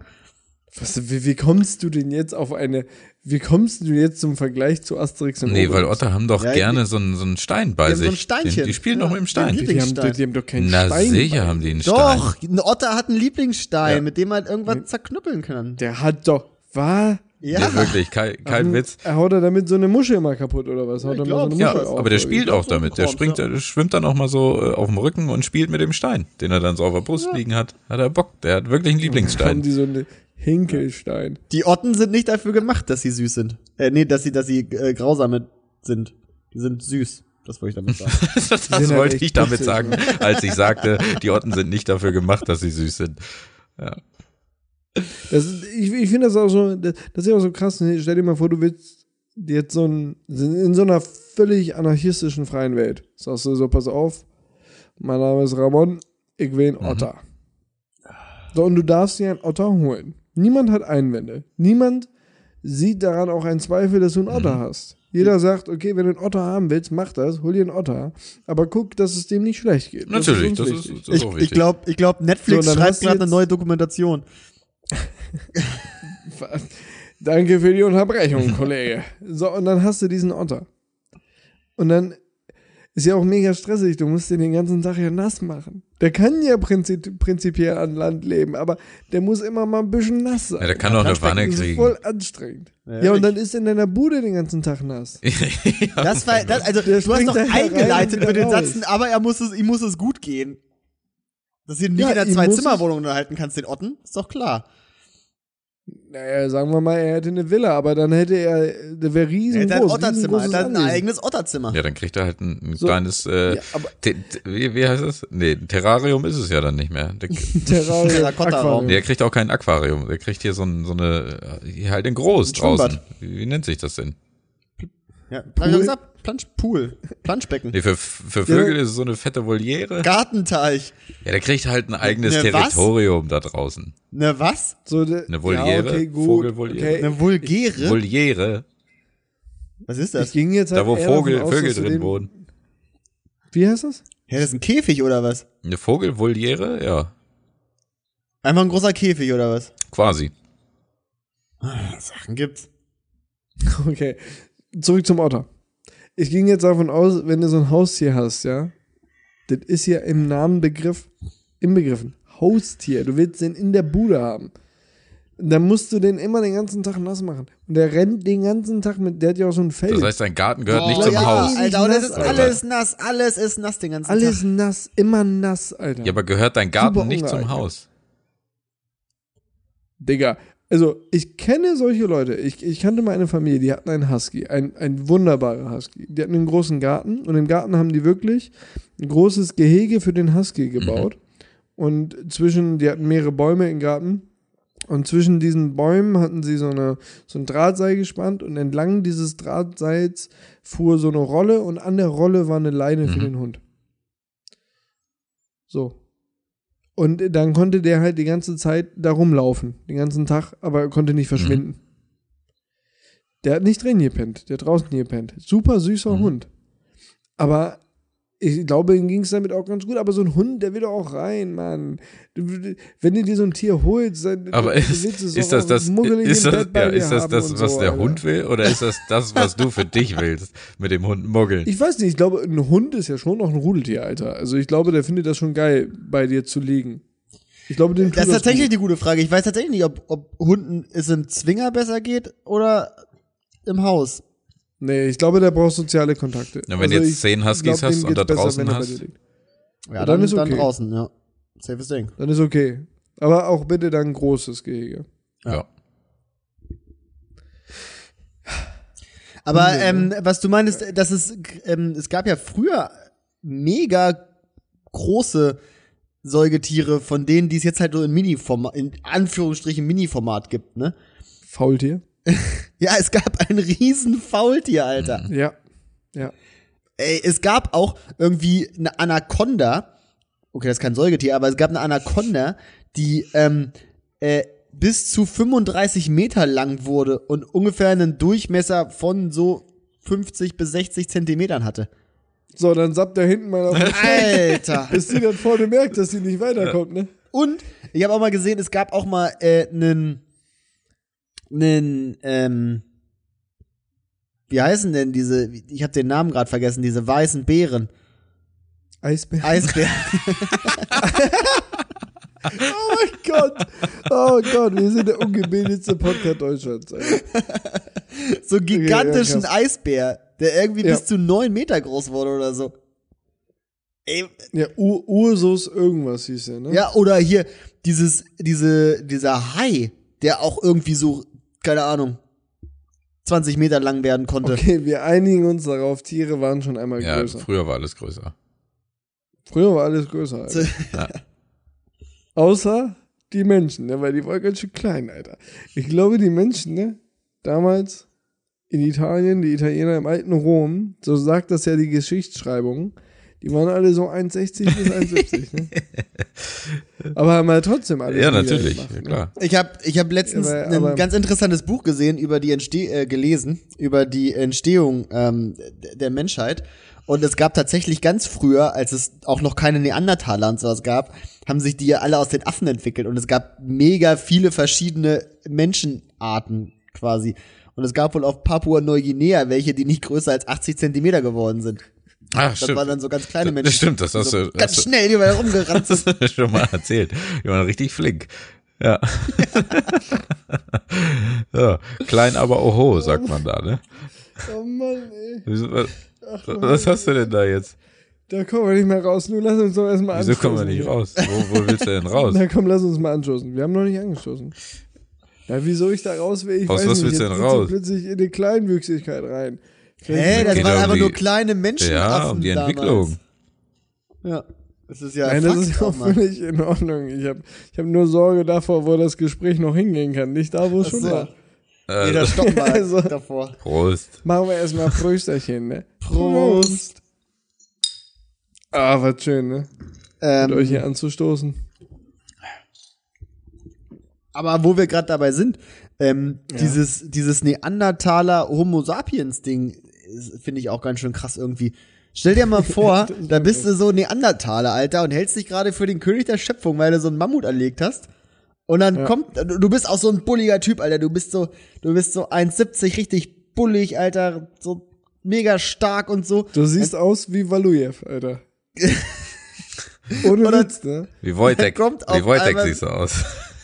Was, wie, wie kommst du denn jetzt auf eine, wie kommst du jetzt zum Vergleich zu Asterix und Nee, weil? Otter haben doch Ja, gerne so einen, so einen Stein bei Die haben so sich. ein Steinchen. Die, die spielen Ja, doch mit dem Stein. die haben, Lieblingsstein. die haben doch keinen Na Stein. sicher bei. haben die einen Stein. Doch, ein Otter hat einen Lieblingsstein, Ja. mit dem er irgendwas zerknüppeln kann. Der hat doch, war, Ja, Ja, wirklich, kein, kein Witz. er haut er damit so eine Muschel immer kaputt oder was? Haut ich er mal glaub, so eine Ja, auf, aber der spielt auch damit. Der springt, ja. der schwimmt dann auch mal so äh, auf dem Rücken und spielt mit dem Stein, den er dann so auf der Brust liegen hat. Hat er Bock. Der hat wirklich einen Haben Lieblingsstein. die so eine Hinkelstein. Die Otten sind nicht dafür gemacht, dass sie süß sind. Äh, nee, dass sie, dass sie äh, grausame sind. Die sind süß. Das wollte ich damit sagen. das wollte ich damit sagen, als ich sagte, die Otten sind nicht dafür gemacht, dass sie süß sind. Das ist, ich ich finde das auch so, das, das ist ja auch so krass. ne? Stell dir mal vor, du willst jetzt so ein, in so einer völlig anarchistischen freien Welt. Sagst du so, pass auf, mein Name ist Ramon, ich will einen Otter. So, und du darfst dir einen Otter holen. Niemand hat Einwände. Niemand sieht daran auch einen Zweifel, dass du einen Otter hast. Jeder sagt, okay, wenn du einen Otter haben willst, mach das, hol dir einen Otter. Aber guck, dass es dem nicht schlecht geht. Natürlich, das ist, wichtig. das ist Ich, auch ich wichtig. glaube, ich glaub, Netflix So, schreibt gerade eine neue Dokumentation. Danke für die Unterbrechung, Kollege. So, und dann hast du diesen Otter. Und dann ist ja auch mega stressig. Du musst den den ganzen Tag ja nass machen. Der kann ja prinzip, prinzipiell an Land leben, aber der muss immer mal ein bisschen nass sein. ja, der kann doch eine Wanne das ist kriegen. voll anstrengend. Ja, Ja, und dann ist in deiner Bude den ganzen Tag nass. Das war, das, also Der du hast herein eingeleitet mit den. Sätzen, aber er muss es, ihm muss es gut gehen. Dass du ihn nicht Ja, in der Zwei-Zimmer-Wohnung unterhalten kannst, den Otten, ist doch klar. Naja, sagen wir mal, er hätte eine Villa, aber dann hätte er, der wäre Er riesengroß. hat ein Otterzimmer, er hat ein eigenes Otterzimmer. Ja, dann kriegt er halt ein, ein So. kleines, äh, Ja, aber- Te- te- wie, wie heißt das? Nee, Terrarium ist es ja dann nicht mehr. Der, Terrarium. Aquarium. der kriegt auch kein Aquarium. Der kriegt hier so, ein, so eine, äh, hier halt in groß Ein draußen. Wie, wie nennt sich das denn? Ja, hab ich doch gesagt, Plansch, Pool, Planschbecken, Nee, für, für Vögel ist es so eine fette Voliere. Gartenteich. Ja, der kriegt halt ein eigenes Ne, was? Territorium da draußen. Ne, was? So, de, Eine Voliere, Ja, okay, gut. Vogelvoliere. Okay. Eine Vulgäre? Voliere, was ist Ich das? ging jetzt halt da wo Vogel, aus, Vögel drin wohnen. Wie heißt das? Ja, das ist ein Käfig oder was? Eine Vogelvoliere? Ja, Einfach ein großer Käfig oder was? quasi. Sachen gibt's. Okay. Zurück zum Otter. Ich ging jetzt davon aus, wenn du so ein Haustier hast, ja, das ist ja im Namen Begriff, im Begriffen. Haustier. Du willst den in der Bude haben. Dann musst du den immer den ganzen Tag nass machen. Und der rennt den ganzen Tag mit, der hat ja auch so ein Fell. Das heißt, dein Garten gehört nicht Oh, zum ja, Haus. Alter, und das ist alles nass, alles ist nass den ganzen Alles Tag. nass, immer nass, Alter. Ja, aber gehört dein Garten Super nicht zum. Haus? Digga, also ich kenne solche Leute. Ich, ich kannte mal eine Familie, die hatten einen Husky, ein, ein wunderbarer Husky. Die hatten einen großen Garten und im Garten haben die wirklich ein großes Gehege für den Husky gebaut. Und zwischen, die hatten mehrere Bäume im Garten. Und zwischen diesen Bäumen hatten sie so, eine, so ein Drahtseil gespannt und entlang dieses Drahtseils fuhr so eine Rolle und an der Rolle war eine Leine für Mhm. den Hund. So. Und dann konnte der halt die ganze Zeit da rumlaufen, den ganzen Tag, aber er konnte nicht verschwinden. Der hat nicht drin gepennt, der hat draußen gepennt. Super süßer Mhm. Hund. Aber ich glaube, ihm ging es damit auch ganz gut. Aber so ein Hund, der will doch auch rein, Mann. Du, du- wenn du dir so ein Tier holst, dann Aber du ist, willst es ist doch das das, muggelig ist das, ja, ist das, das was so, der Alter. Hund will? Oder ist das das, was du für dich willst? Mit dem Hund muggeln? Ich weiß nicht, ich glaube, ein Hund ist ja schon noch ein Rudeltier, Alter. Also ich glaube, der findet das schon geil, bei dir zu liegen. Ich glaube, dem Das ist tatsächlich gut. die gute Frage. Ich weiß tatsächlich nicht, ob, ob Hunden es im Zwinger besser geht oder im Haus. Nee, ich glaube, der braucht soziale Kontakte. Na, wenn Also du jetzt zehn Huskies glaub, hast und geht's da besser, draußen hast? Ja, dann ist dann okay. draußen, ja. Safes Ding. Dann ist okay. Aber auch bitte dann ein großes Gehege. Ja. Aber Hunde, ähm, was du meinst, dass es, ähm, es gab ja früher mega große Säugetiere, von denen, die es jetzt halt nur in Mini-Format, in Anführungsstrichen Mini-Format gibt, ne? Faultier? Ja, es gab ein riesen Faultier, Alter. Ja. Ja. Ey, es gab auch irgendwie eine Anaconda. Okay, das ist kein Säugetier, aber es gab eine Anaconda, die ähm, äh, bis zu 35 Meter lang wurde und ungefähr einen Durchmesser von so 50 bis 60 Zentimetern hatte. So, dann sappt er hinten mal auf den Alter! bis die dann vorne merkt, dass sie nicht weiterkommt, ne? Und ich habe auch mal gesehen, es gab auch mal äh, einen, einen, ähm, wie heißen denn diese? Ich habe den Namen gerade vergessen. Diese weißen Beeren, Eisbär. Eisbären. Oh mein Gott. Oh Gott, wir sind der ungebildetste Podcast Deutschlands. Alter. so einen gigantischen krass. Eisbär, der irgendwie Ja. bis zu neun Meter groß wurde oder so. Ey, Ja, Ur Ursus irgendwas hieß er, ne? ja, oder hier dieses, diese, dieser Hai, der auch irgendwie so, keine Ahnung, 20 Meter lang werden konnte. Okay, wir einigen uns darauf, Tiere waren schon einmal Ja, größer. früher war alles größer. Früher war alles größer, Alter. Ja. Außer die Menschen, ne? Weil die waren ganz schön klein, Alter. Ich glaube, die Menschen, ne? Damals in Italien, die Italiener im alten Rom, so sagt das ja die Geschichtsschreibung, Die waren alle so 1,60 bis 1,70, ne? Aber haben halt trotzdem alles Ja, natürlich, gemacht, ja, ne? klar. Ich habe ich hab letztens Aber- ein ganz interessantes Buch gesehen über die Entsteh äh, gelesen über die Entstehung ähm, der Menschheit und es gab tatsächlich ganz früher, als es auch noch keine Neandertaler und sowas gab, haben sich die ja alle aus den Affen entwickelt und es gab mega viele verschiedene Menschenarten quasi und es gab wohl auf Papua-Neuguinea welche, die nicht größer als 80 Zentimeter geworden sind. Ach, Das stimmt. waren dann so ganz kleine Das Menschen. stimmt, das die hast so du- ganz hast schnell überall rumgerannt Das hast du schon mal erzählt. Die waren richtig flink. Ja. ja. Klein, aber oho, sagt man da, ne? Oh Mann, ey. Wieso, was, was hast du denn da jetzt? Da kommen wir nicht mehr raus. Nur lass uns doch erstmal Wieso anstoßen. kommen wir nicht raus? Wo, wo willst du denn raus? Na komm, lass uns mal anstoßen. Wir haben noch nicht angestoßen. Ja, wieso ich da raus will, ich Aus weiß was nicht. willst du denn raus? plötzlich in die Kleinwüchsigkeit rein. Hä, das waren ja um einfach die- nur kleine Menschenaffen Ja, um die damals. Entwicklung. Ja. Das ist ja Nein, das ist auch völlig in Ordnung. Ich habe ich hab nur Sorge davor, wo das Gespräch noch hingehen kann. Nicht da, wo es schon so. war. Äh, Nee, da stoppen wir Also- davor. Prost. Machen wir erstmal Prösterchen, ne? Prost. Ah, was schön, ne? Ähm, Mit euch hier anzustoßen. aber wo wir gerade dabei sind, ähm, dieses, dieses Neandertaler Homo sapiens Ding finde ich auch ganz schön krass irgendwie. Stell dir mal vor, da bist du so Neandertaler, Alter, und hältst dich gerade für den König der Schöpfung, weil du so einen Mammut erlegt hast. Und dann kommt, du bist auch so ein bulliger Typ, Alter. Du bist so, du bist so 1,70, richtig bullig, Alter, so mega stark und so. Du siehst aus wie Valujev, Alter. Ohne Oder- Witz, ne? Wie Wojtek, wie Wojtek siehst du aus.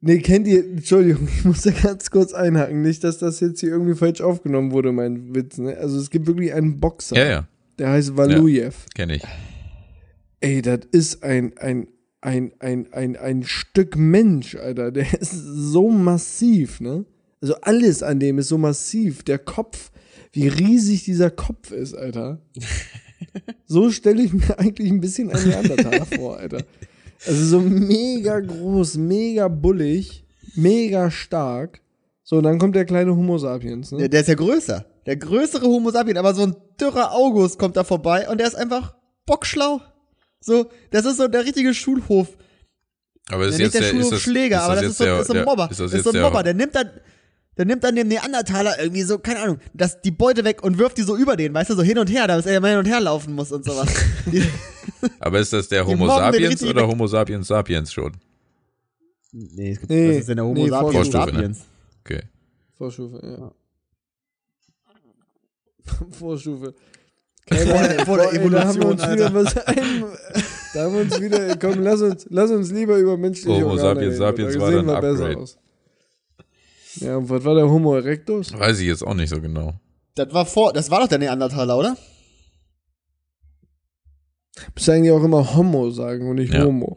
Nee, kennt ihr, Entschuldigung, ich muss da ganz kurz einhaken. Nicht, dass das jetzt hier irgendwie falsch aufgenommen wurde, mein Witz, ne? Also es gibt wirklich einen Boxer, Ja, ja, der heißt Valujev. kenne ich. Ey, das ist ein, ein, ein, ein, ein, ein Stück Mensch, Alter. Der ist so massiv, ne? Also alles an dem ist so massiv. Der Kopf, wie riesig dieser Kopf ist, Alter. So stelle ich mir eigentlich ein bisschen einen Neandertaler vor, Alter. Also so mega groß, mega bullig, mega stark. So, und dann kommt der kleine Homo sapiens, Der, ne? der ist ja größer. Der größere Homo sapien, aber so ein dürrer August kommt da vorbei und der ist einfach bockschlau. So, das ist so der richtige Schulhof. Aber ist Ja, jetzt nicht der der, Schulhofschläger, aber das ist so, der, ist so ein der- Mobber. Ist das ist jetzt so ein der, Mobber. Der nimmt dann, der nimmt dann dem Neandertaler irgendwie so, keine Ahnung, das, die Beute weg und wirft die so über den, weißt du, so hin und her, dass er immer hin und her laufen muss und sowas. Die, aber ist das der Homo sapiens oder. Homo sapiens sapiens schon? nee, es gibt, Nee, was ist denn der Homo nee, sapiens Vorstufe, ne? sapiens? Okay. Vorstufe, ja. Vorstufe. Vor der- vor der Ey, da haben wir uns Evolution, wieder ein, Da haben wir uns wieder, komm, lass uns, lass uns lieber über menschliche Homo Organe sapiens reden, sapiens war dann wir besser Upgrade. aus. Ja, und was war der Homo erectus? Weiß ich jetzt auch nicht so genau. Das war vor, das war doch der Neandertaler, oder? Müsste eigentlich auch immer Homo sagen und nicht Ja. Homo.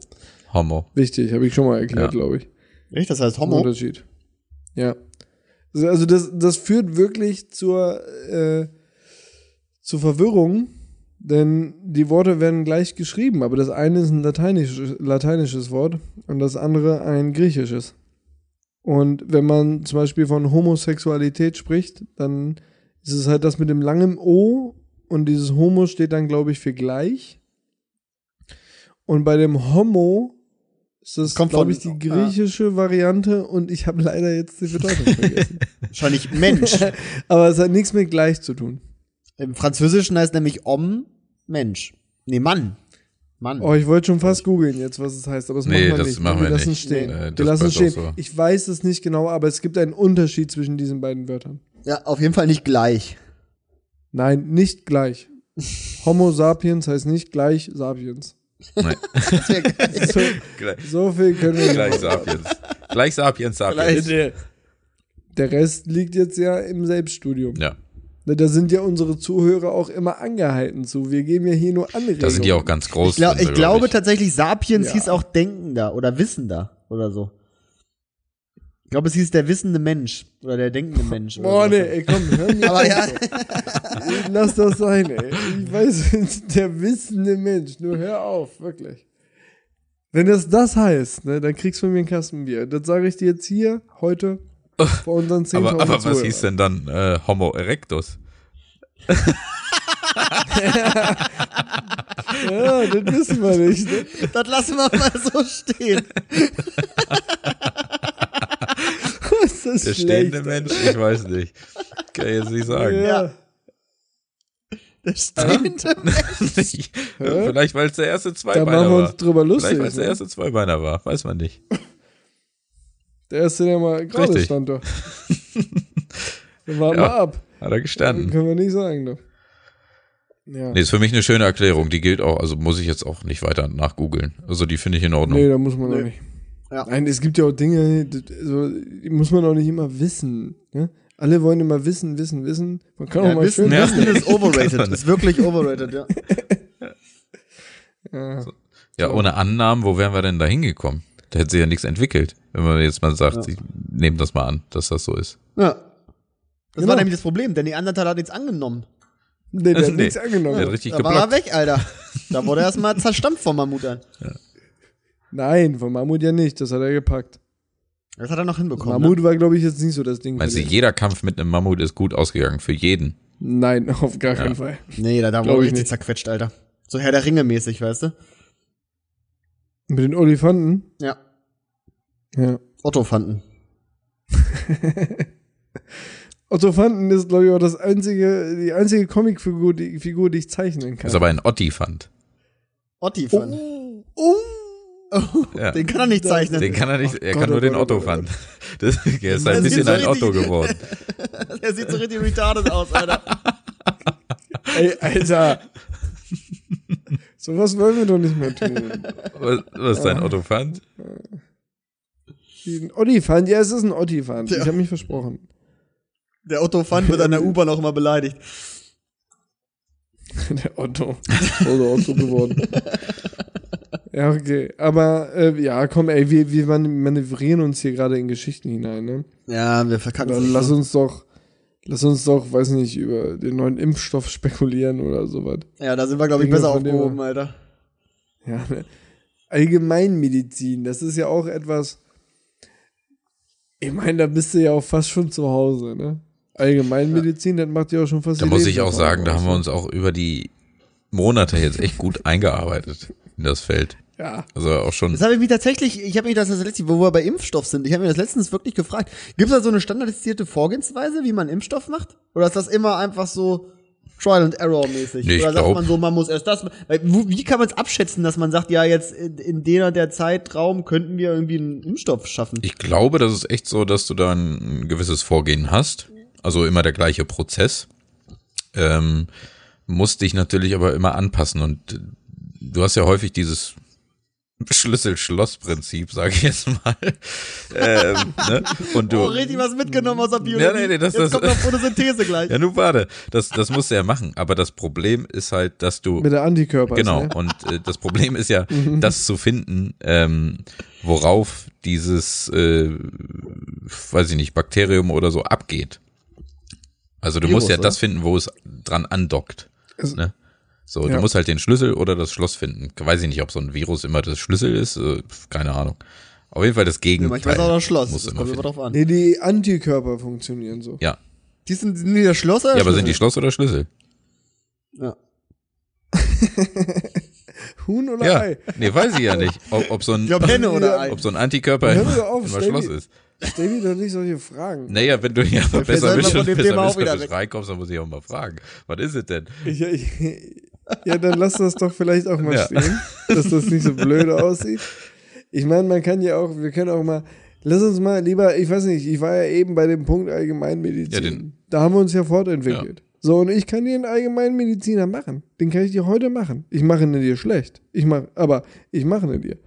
Homo. Wichtig, habe ich schon mal erklärt, Ja. glaube ich. Echt? Das heißt Homo? Unterschied. Ja. Also, also das, das führt wirklich zur, äh, zur Verwirrung, denn die Worte werden gleich geschrieben, aber das eine ist ein lateinisches, lateinisches Wort und das andere ein griechisches. Und wenn man zum Beispiel von Homosexualität spricht, dann ist es halt das mit dem langen O und dieses Homo steht dann, glaube ich, für gleich. Und bei dem Homo ist das, glaube ich, die griechische Variante und ich habe leider jetzt die Bedeutung vergessen. Wahrscheinlich Mensch. Aber es hat nichts mit gleich zu tun. Im Französischen heißt nämlich Homme Mensch. Nee, Mann. Mann. Oh, ich wollte schon fast googeln jetzt, was es heißt, aber das Nee, machen wir das nicht. machen wir lassen nicht. stehen. Nee, wir das lassen stehen. so. Ich weiß es nicht genau, aber es gibt einen Unterschied zwischen diesen beiden Wörtern. Ja, auf jeden Fall nicht gleich. Nein, nicht gleich. Homo sapiens heißt nicht gleich sapiens. Nein. So, Gleich, so viel können wir gleich machen. Sapiens. Gleich Sapiens Sapiens. Der Rest liegt jetzt ja im Selbststudium. Ja. Ne, Da sind ja unsere Zuhörer auch immer angehalten zu. Wir geben ja hier nur Anregungen. Da sind die auch ganz groß. Ich, glaub, drin, ich glaube ich. tatsächlich, Sapiens Ja. hieß auch Denkender oder Wissender oder so. Ich glaube, es hieß der wissende Mensch oder der denkende Mensch. Boah, so. nee, ey, komm, hör mir Aber ja, Lass das sein, ey. Ich weiß, der wissende Mensch. Nur hör auf, wirklich. Wenn das das heißt, ne, dann kriegst du von mir einen Kasten Bier. Das sage ich dir jetzt hier, heute, vor unseren 10.000 aber, aber was hieß denn dann äh, Homo erectus? ja, das wissen wir nicht. Ne? Das lassen wir mal so stehen. ist das Der schlecht. stehende Mensch, ich weiß nicht. Kann ich jetzt nicht sagen. Ja. Der stehende Vielleicht, weil es der erste Da Zweibeiner machen wir uns war. drüber lustig. Vielleicht, weil es der ne? erste Zweibeiner war. Weiß man nicht. Der erste, der mal gerade Richtig. stand doch. Wir warten Ja. mal ab. Hat er gestanden. Können wir nicht sagen, doch. Ja. Nee, ist für mich eine schöne Erklärung. Die gilt auch, also muss ich jetzt auch nicht weiter nachgoogeln. Also die finde ich in Ordnung. Nee, da muss man Nee. auch nicht. Ja. Nein, es gibt ja auch Dinge, also, die muss man auch nicht immer wissen. Ne? Alle wollen immer wissen, wissen, wissen. Man kann auch Ja, mal Wissen, schön Ja. Wissen ist overrated. Ist wirklich overrated, ja. Ja. Ja, ohne Annahmen, wo wären wir denn da hingekommen? Da hätte sich ja nichts entwickelt, wenn man jetzt mal sagt, ich nehme das mal an, dass das so ist. ja. Das Genau. war nämlich das Problem, der Neandertaler hat nichts angenommen. Nee, der hat Nee. nichts angenommen. Der hat richtig Da war er geblockt. weg, Alter. Da wurde er erstmal zerstampft vom Mammut an. Nein, von Mammut ja nicht. Das hat er gepackt. Das hat er noch hinbekommen. Mammut war, glaube ich, jetzt nicht so das Ding. Meinst du, jeder Kampf mit einem Mammut ist gut ausgegangen für jeden? Nein, auf gar keinen Fall. Ne? Nee, da, da wurde ich richtig nicht. zerquetscht, Alter. So Herr der Ringe mäßig, weißt du? Mit den Olifanten? Ja. Ja. Otto fanden. Otto Fanten ist, glaube ich, auch das einzige, die einzige Comicfigur, die, Figur, die ich zeichnen kann. Ist aber ein Ottifant. Otti fand. oh, oh. Ja. Den kann er nicht zeichnen. Den kann er nicht, er Gott, kann nur oh den Gott, oh Otto. Das, er ist Das ein bisschen so ein Otto geworden. Der sieht so richtig retarded aus, Alter. Ey, Alter. Sowas wollen wir doch nicht mehr tun. Was, was ist dein Otto fand? Ein Ottifant, ja, es ist ein Ottifant. Ja. Ich habe mich versprochen. Der Otto fand wird an der U-Bahn auch immer beleidigt. Der Otto. Oder Otto geworden. ja, okay. Aber, äh, ja, komm, ey, wir, wir man- manövrieren uns hier gerade in Geschichten hinein, ne? Ja, wir verkacken Dann lass uns doch, lass uns doch, weiß nicht, über den neuen Impfstoff spekulieren oder sowas. Ja, da sind wir, glaube ich, besser aufgehoben, Alter. Ja, ne? Allgemeinmedizin, das ist ja auch etwas. Ich meine, da bist du ja auch fast schon zu Hause, ne? Allgemeinmedizin, das macht ja auch schon fast Da muss ich auch sagen, da haben wir ne? uns auch über die Monate jetzt echt gut eingearbeitet in das Feld. Ja. Also auch schon. Das habe ich mich tatsächlich, ich habe mich das letztlich, wo wir bei Impfstoff sind, ich habe mir das letztens wirklich gefragt, gibt es da so eine standardisierte Vorgehensweise, wie man Impfstoff macht? Oder ist das immer einfach so Trial and Error mäßig? Nee, Oder sagt glaub- man so, man muss erst das, wie kann man es abschätzen, dass man sagt, ja, jetzt in, in der der Zeitraum könnten wir irgendwie einen Impfstoff schaffen? Ich glaube, das ist echt so, dass du da ein gewisses Vorgehen hast. Also immer der gleiche Prozess. Ähm, musst dich natürlich aber immer anpassen und du hast ja häufig dieses Schlüssel-Schloss-Prinzip, sage ich jetzt mal. ähm, ne? Und du, oh, richtig was mitgenommen aus der Biologie. Ja, nee, nee, das- jetzt das- kommt noch Photosynthese gleich. ja, nun warte, das, das musst du ja machen. Aber das Problem ist halt, dass du Mit der Antikörper. Genau, Ne? und äh, das Problem ist ja, das zu finden, ähm, worauf dieses, äh, weiß ich nicht, Bakterium oder so abgeht. Also du Virus, musst ja oder? das finden, wo es dran andockt. Es- Ne? So, Ja. du musst halt den Schlüssel oder das Schloss finden. Weiß ich nicht, ob so ein Virus immer das Schlüssel ist, äh, keine Ahnung. Auf jeden Fall das Ja, Gegenteil. manchmal ist auch das Schloss, das immer kommt immer drauf an. Nee, die Antikörper funktionieren so. Ja. Die sind, sind die das Schloss oder ja, aber sind die Schlüssel? Schloss oder Schlüssel? Ja. Huhn oder Ja. Ei? Nee, weiß ich ja nicht. Ob, ob so ein, Ich glaube Henne oder Ei. ob so ein Antikörper Hör immer, auf, immer Schloss ist. Stell mir doch nicht solche Fragen. Naja, wenn du hier wir besser weg. reinkommst, dann muss ich auch mal fragen. Was ist es denn? Ich, ich, ja, dann lass das doch vielleicht auch mal Ja. stehen, dass das nicht so blöd aussieht. Ich meine, man kann ja auch, wir können auch mal, lass uns mal lieber, ich weiß nicht, ich war ja eben bei dem Punkt Allgemeinmedizin. Ja, den- da haben wir uns ja fortentwickelt. So, und ich kann dir einen Allgemeinmediziner machen. Den kann ich dir heute machen. Ich mache ihn dir schlecht. Ich mach, aber ich mache ihn dir.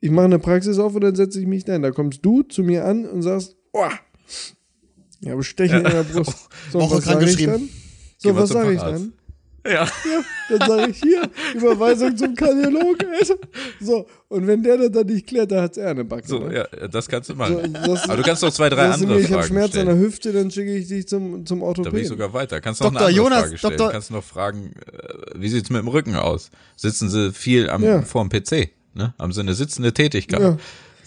Ich mache eine Praxis auf und dann setze ich mich dahin. Da kommst du zu mir an und sagst, oh, ich habe Stechen in der Brust. So, was sage ich dann? So, Geh was sage ich dann? Ja. Dann sage ich hier, Überweisung zum Kardiologen. So, und wenn der das dann nicht klärt, dann hat's er eine Backe. So, ne? ja, das kannst du So, machen. sagst, Aber du kannst noch zwei, drei andere mir, ich habe Schmerz an der stellen. Hüfte, dann schicke ich dich zum, zum Da bin Orthopäden. ich sogar weiter. Kannst noch Dr. eine andere Jonas, Frage stellen. Dr. Kannst noch fragen, äh, wie sieht's mit dem Rücken aus? Sitzen sie viel am, Ja. vorm PC? Ne? Haben sie eine sitzende Tätigkeit? Ja.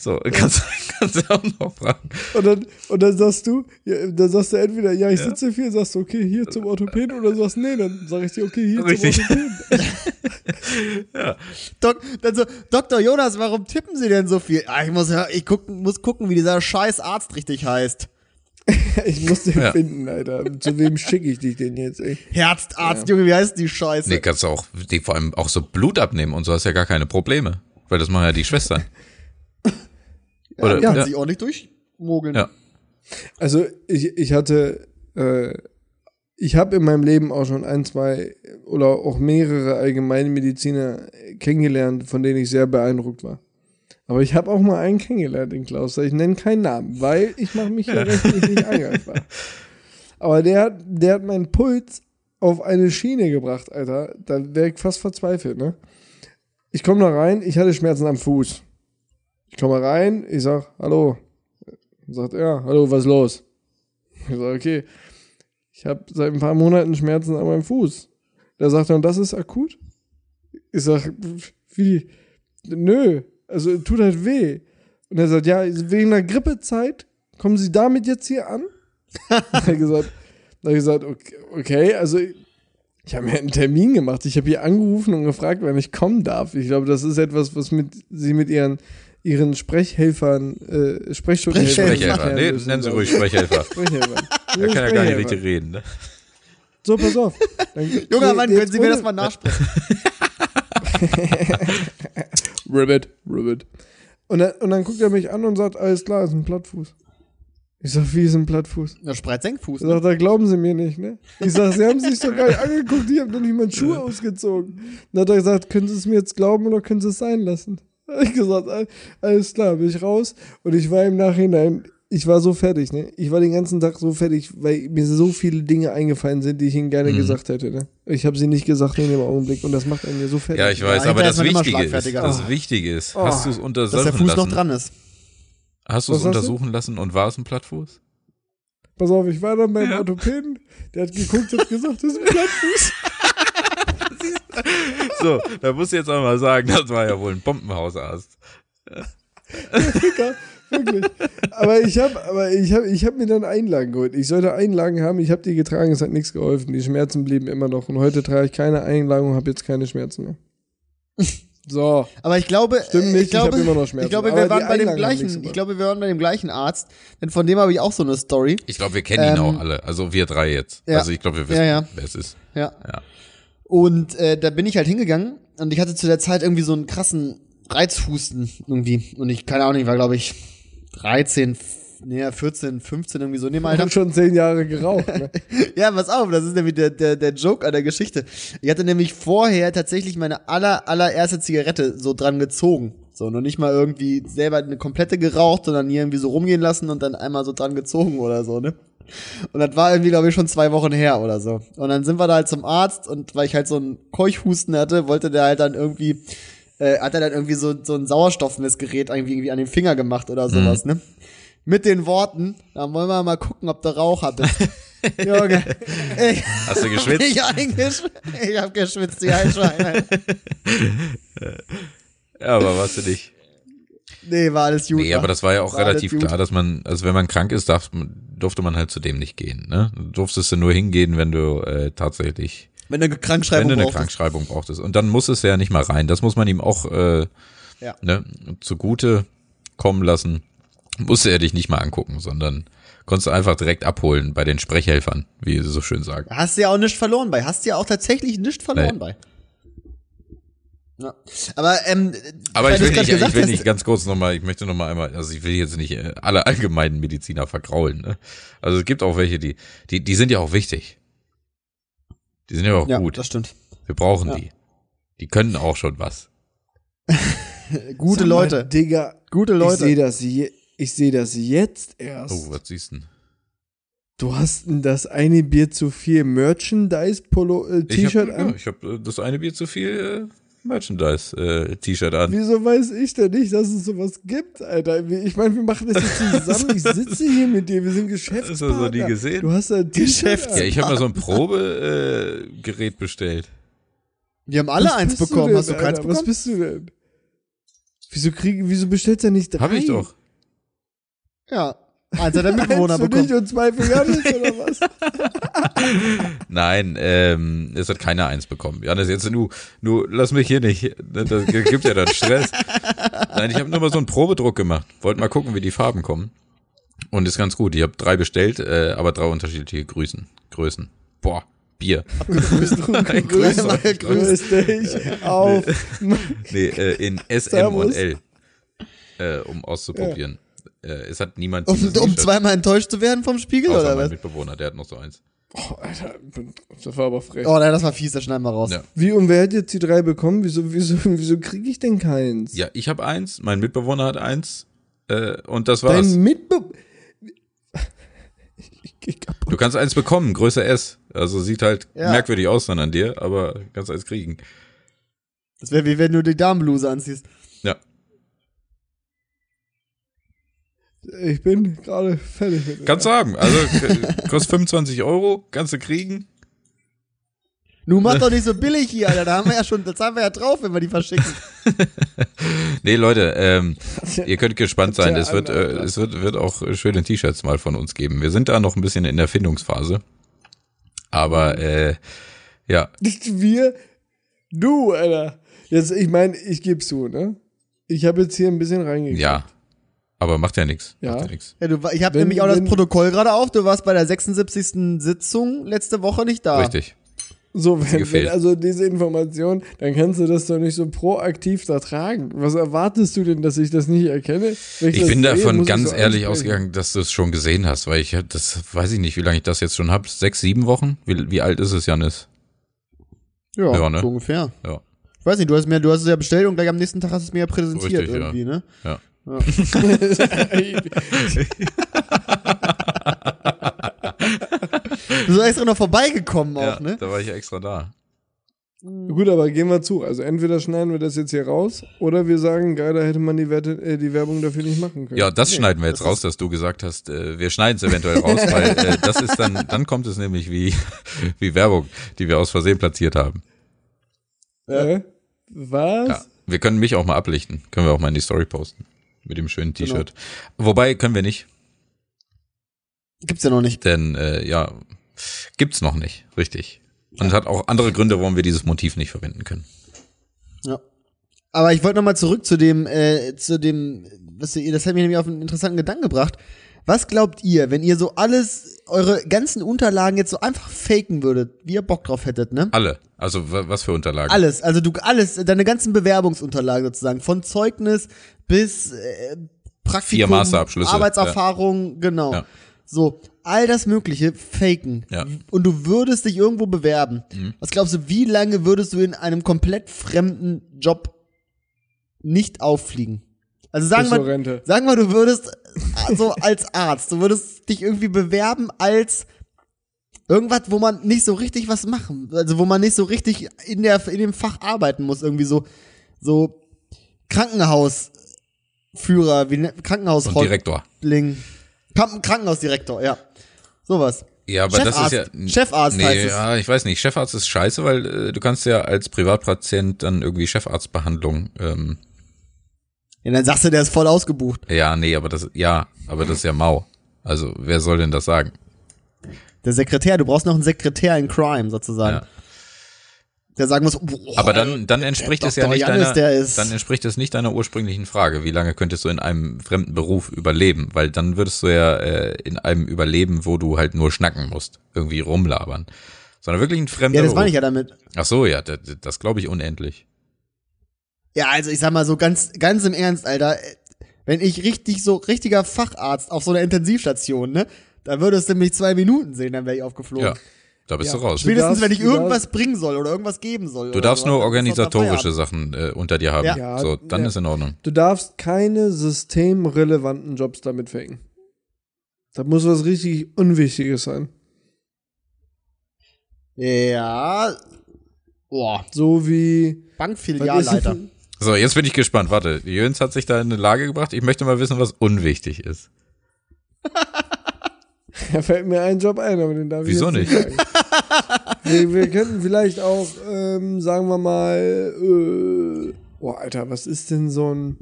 So, kannst, kannst du auch noch fragen. Und dann, und dann sagst du, ja, dann sagst du entweder, ja, ich sitze viel, sagst du, okay, hier zum Orthopäden, oder du sagst, nee, dann sag ich dir, okay, hier Richtig. zum Orthopäden. Dok dann so, Dr. Jonas, warum tippen Sie denn so viel? Ah, ich muss, ja- ich gucken, muss gucken, wie dieser scheiß Arzt richtig heißt. Ich muss den Ja. finden, Alter. Zu wem schicke ich dich denn jetzt, ey? Herzarzt, Junge, wie heißt die Scheiße? Nee, kannst du auch, die vor allem auch so Blut abnehmen und so hast ja gar keine Probleme. Weil das machen ja die Schwestern. Oder, ja, ja, sich ordentlich durchmogeln. Ja. Also ich, ich hatte, äh, ich habe in meinem Leben auch schon ein, zwei oder auch mehrere Allgemeinmediziner kennengelernt, von denen ich sehr beeindruckt war. Aber ich habe auch mal einen kennengelernt, den Klaus. Ich nenne keinen Namen, weil ich mache mich ja rechtlich nicht angreifbar. Aber der, hat- der hat meinen Puls auf eine Schiene gebracht, Alter. Da wäre ich fast verzweifelt, ne? Ich komme da rein, ich hatte Schmerzen am Fuß. Ich komme rein, ich sag, hallo, Sagt er, hallo, was ist los? Ich sage, okay, ich habe seit ein paar Monaten Schmerzen an meinem Fuß. Da sagt er, und das ist akut? Ich sag, wie? Nö, also tut halt weh. Und er sagt, ja, wegen der Grippezeit kommen Sie damit jetzt hier an? hat er gesagt, ich gesagt, okay, okay also ich habe mir einen Termin gemacht. Ich habe hier angerufen und gefragt, wann ich kommen darf. Ich glaube, das ist etwas, was mit Sie mit Ihren Ihren Sprechhelfern, äh, Sprechstundenhelfern Sprechhelfer. Sprechhelfer. Nee, nennen Sie ruhig. Sprechhelfer. Sprechhelfer. Er kann ja gar nicht richtig reden. Ne? So, pass auf. Dann, Junger Nee, Mann, können Sie mir das mal nachsprechen? Ribbit, Ribbit. Und dann, und dann guckt er mich an und sagt, alles klar, ist ein Plattfuß. Ich sag, wie ist ein Plattfuß? Ja, Spreizsenkfuß. Er sagt, da glauben Sie mir nicht, ne? Ich sag, Sie haben sich doch gar nicht angeguckt, ich habe noch nicht mal Schuhe ausgezogen. Dann hat er gesagt, können Sie es mir jetzt glauben oder können Sie es sein lassen? Hab ich gesagt, "All- alles klar, bin ich raus. Und ich war im Nachhinein, ich war so fertig, ne? Ich war den ganzen Tag so fertig, weil mir so viele Dinge eingefallen sind, die ich Ihnen gerne gesagt hätte, ne? Ich habe sie nicht gesagt in dem Augenblick und das macht einen ja so fertig. Ja, ich weiß, Ja, aber das Wichtige ist, das. Wichtige ist, hast du es Dass untersuchen der Fuß lassen? noch dran ist. Hast du es hast du? untersuchen lassen und war es ein Plattfuß? Pass auf, ich war dann beim Orthopäden, der hat geguckt und gesagt, das ist ein Plattfuß. So, da musst du jetzt auch mal sagen, das war ja wohl ein Bombenhausarzt. Wirklich. Aber ich habe, aber ich habe, ich habe mir dann Einlagen geholt. Ich sollte Einlagen haben. Ich habe die getragen. Es hat nichts geholfen. Die Schmerzen blieben immer noch. Und heute trage ich keine Einlagen und habe jetzt keine Schmerzen mehr. So. Aber ich glaube, Stimmt äh, nicht, ich glaube, ich hab immer noch Schmerzen. Ich glaube, Aber wir die waren bei dem Einlagen gleichen, ich glaube, wir waren bei dem gleichen Arzt, denn von dem habe ich auch so eine Story. Ich glaube, wir kennen ihn Ähm, auch alle. Also wir drei jetzt. ja. Also ich glaube, wir wissen, Ja, ja. wer es ist. Ja. Ja. Und äh, da bin ich halt hingegangen und ich hatte zu der Zeit irgendwie so einen krassen Reizhusten irgendwie. Und ich, keine Ahnung, ich war, glaube ich, 13, f- nee, 14, 15 irgendwie so in dem Ich habe schon zehn Jahre geraucht. Ne? Ja, pass auf, das ist nämlich der, der, der Joke an der Geschichte. Ich hatte nämlich vorher tatsächlich meine aller, allererste Zigarette so dran gezogen. So, noch nicht mal irgendwie selber eine komplette geraucht, sondern hier irgendwie so rumgehen lassen und dann einmal so dran gezogen oder so, ne? Und das war irgendwie, glaube ich, schon zwei Wochen her oder so. Und dann sind wir da halt zum Arzt und weil ich halt so einen Keuchhusten hatte, wollte der halt dann irgendwie, äh, hat er dann irgendwie so, so ein Sauerstoffmessgerät irgendwie, irgendwie an den Finger gemacht oder sowas, ne? Mit den Worten, dann wollen wir mal gucken, ob du Raucher bist. Junge, ich, Hast du geschwitzt? ich, ich hab geschwitzt, die Einschweine. Ja, aber warst du nicht. Nee, war alles gut. Nee, aber das war ja auch War relativ klar, dass man, also wenn man krank ist, darf, durfte man halt zu dem nicht gehen. Ne? Du durftest du nur hingehen, wenn du äh, tatsächlich, Wenn du eine wenn Krankschreibung du eine brauchst. Krankschreibung brauchtest. Und dann muss es ja nicht mal rein. Das muss man ihm auch äh, Ja. ne, zugute kommen lassen. Musste er dich nicht mal angucken, sondern konntest du einfach direkt abholen bei den Sprechhelfern, wie sie so schön sagen. Hast du ja auch nichts verloren bei. Hast du ja auch tatsächlich nichts verloren Nee. bei. Ja. Aber, ähm, Aber ich will nicht, ich will nicht ganz kurz nochmal, ich möchte nochmal einmal, also ich will jetzt nicht äh, alle allgemeinen Mediziner vergraulen. Ne? Also es gibt auch welche, die, die, die sind ja auch wichtig. Die sind ja auch Ja, gut. das stimmt. Wir brauchen Ja. die. Die können auch schon was. Gute mal, Leute. Digga, Gute ich Leute. sehe das, je, ich seh das jetzt erst. Oh, was siehst du denn? Du hast denn das eine Bier zu viel Merchandise-Polo, äh, Ich an? ja, ich habe das eine Bier zu viel äh, Merchandise-T-Shirt an. Wieso weiß ich denn nicht, dass es sowas gibt, Alter? Ich meine, wir machen das jetzt zusammen. Ich sitze hier mit dir, wir sind Geschäftspartner. Hast du so nie gesehen? Du hast ein T-Shirt. Ja, ich habe mal so ein Probegerät äh, Gerät bestellt. Wir haben alle Was eins bekommen. denn, Hast du keins Alter? Was bekommen? bist du denn? Wieso krieg, wieso bestellst du nicht drei? Hab ich doch. Ja. Eins hat der Mitbewohner Eins für bekommen. und zwei für Janis oder was? Nein, ähm, es hat keiner eins bekommen. Janis, jetzt nur, nur lass mich hier nicht. Das gibt ja dann Stress. Nein, ich habe nur mal so einen Probedruck gemacht. Wollte mal gucken, wie die Farben kommen. Und ist ganz gut. Ich habe drei bestellt, äh, aber drei unterschiedliche Größen. Größen. Boah, Bier. Ein größer. Grüß dich auf. Nee, äh, in S, M Servus. und L. Äh, um auszuprobieren. Äh, es hat niemand Um, um zweimal enttäuscht zu werden vom Spiegel außer oder mein was? Mitbewohner, der hat noch so eins. Oh, Alter, das war aber frech. Oh nein, das war fies, das schneiden wir raus. Ja. Wie und wer hat jetzt die drei bekommen? Wieso, wieso, wieso kriege ich denn keins? Ja, ich habe eins, mein Mitbewohner hat eins. Äh, und das war's. Dein Mitbe... Ich geh kaputt. Du kannst eins bekommen, Größe S. Also sieht halt Ja. merkwürdig aus dann an dir, aber kannst eins kriegen. Das wäre wie wenn du die Damenbluse anziehst. Ich bin gerade fertig mit Kannst du haben. Also kostet 25 Euro, kannst du kriegen. Nun mach doch nicht so billig hier, Alter. Da haben wir ja schon, das haben wir ja drauf, wenn wir die verschicken. Nee, Leute, ähm, ihr könnt gespannt sein. Es wird, äh, es wird, wird auch schöne T-Shirts mal von uns geben. Wir sind da noch ein bisschen in der Findungsphase. Aber äh, ja, Nicht wir, du, Alter. Jetzt, ich meine, ich geb's zu, ne? Ich habe jetzt hier ein bisschen reingekriegt. ja. Aber macht ja nichts. Ja. Macht ja nichts. Ja, du, ich habe nämlich auch das Protokoll gerade auf. Du warst bei der 76. Sitzung letzte Woche nicht da. Richtig. So, wenn, wenn also diese Information, dann kannst du das doch nicht so proaktiv da tragen. Was erwartest du denn, dass ich das nicht erkenne? Ich das bin sehe, davon ich ganz so ehrlich ansprechen. ausgegangen, dass du es schon gesehen hast, weil ich das weiß ich nicht, wie lange ich das jetzt schon hab. Sechs, sieben Wochen? Wie, wie alt ist es, Janis? Ja, Ja, ne? so ungefähr. Ja. Ich weiß nicht, du hast mir, du hast es ja bestellt und gleich am nächsten Tag hast du es mir ja präsentiert Richtig, ja. irgendwie, ne? Ja. Du bist extra noch vorbeigekommen auch, ja, ne? Da war ich ja extra da. Gut, aber gehen wir zu. Also entweder schneiden wir das jetzt hier raus oder wir sagen, geil, da hätte man die, Werte, äh, die Werbung dafür nicht machen können. Ja, das schneiden wir jetzt raus, dass du gesagt hast, äh, wir schneiden es eventuell raus, weil äh, das ist dann, dann kommt es nämlich wie, wie Werbung, die wir aus Versehen platziert haben. Äh? Was? Ja. Wir können mich auch mal ablichten. Können wir auch mal in die Story posten. Mit dem schönen T-Shirt. Wobei, können wir nicht, Gibt's ja noch nicht. denn äh, ja, gibt's noch nicht, richtig. Und es hat auch andere Gründe, warum wir dieses Motiv nicht verwenden können. Ja. Aber ich wollte noch mal zurück zu dem, äh, zu dem, was ihr, das hat mich nämlich auf einen interessanten Gedanken gebracht. Was glaubt ihr, wenn ihr so alles, eure ganzen Unterlagen jetzt so einfach faken würdet, wie ihr Bock drauf hättet, ne? Alle. Also wa- was für Unterlagen? Alles, also du alles, deine ganzen Bewerbungsunterlagen sozusagen, von Zeugnis bis äh, Praktikum, Vier Masterabschlüsse, Arbeitserfahrung, genau. Ja. So, all das Mögliche faken. Ja. Mhm. Und du würdest dich irgendwo bewerben. Was glaubst du, wie lange würdest du in einem komplett fremden Job nicht auffliegen? Also sagen wir, Rente. sagen wir, du würdest also als Arzt, du würdest dich irgendwie bewerben als irgendwas, wo man nicht so richtig was machen, also wo man nicht so richtig in der in dem Fach arbeiten muss, irgendwie so so Krankenhausführer, wie ne- Und Krankenhaushäuptling, Direktor. Kranken- Krankenhausdirektor, ja, sowas. Ja, aber das ist ja. Chefarzt. Chefarzt nee, heißt es. ja, ich weiß nicht. Chefarzt ist scheiße, weil äh, du kannst ja als Privatpatient dann irgendwie Chefarztbehandlung. Ähm, Ja, dann sagst du, der ist voll ausgebucht. ja, nee, aber das, ja, aber das ist ja mau. Also wer soll denn das sagen? Der Sekretär, du brauchst noch einen Sekretär in Crime sozusagen. Ja. Der sagen muss, boah, Aber dann, dann entspricht es ja nicht Jannis, deiner, der ist- dann entspricht es nicht deiner ursprünglichen Frage. Wie lange könntest du in einem fremden Beruf überleben? Weil dann würdest du ja äh, in einem überleben, wo du halt nur schnacken musst, irgendwie rumlabern, sondern wirklich ein fremder ja, das Beruf. meine ich ja damit. Ach so, ja, das, das glaube ich unendlich. Ja, also ich sag mal so ganz, ganz im Ernst, Alter, äh, wenn ich richtig so, richtiger Facharzt auf so einer Intensivstation, ne, da würdest du mich zwei Minuten sehen, dann wäre ich aufgeflogen. Ja, da bist Ja. du raus. Spätestens, darfst- wenn ich irgendwas bringen soll oder irgendwas geben soll. Du darfst sowas, nur organisatorische. Sachen äh, unter dir haben. Ja. Ja, so, dann ja. ist in Ordnung. Du darfst keine systemrelevanten Jobs damit faken. Da muss was richtig Unwichtiges sein. Ja. Boah, So wie. Bankfilialleiter. So, jetzt bin ich gespannt. Warte, Jöns hat sich da in eine Lage gebracht. Ich möchte mal wissen, was unwichtig ist. Da fällt mir ein Job ein, aber den darf Wieso ich nicht? sagen. wir, wir könnten vielleicht auch, ähm, sagen wir mal, äh, oh Alter, was ist denn so ein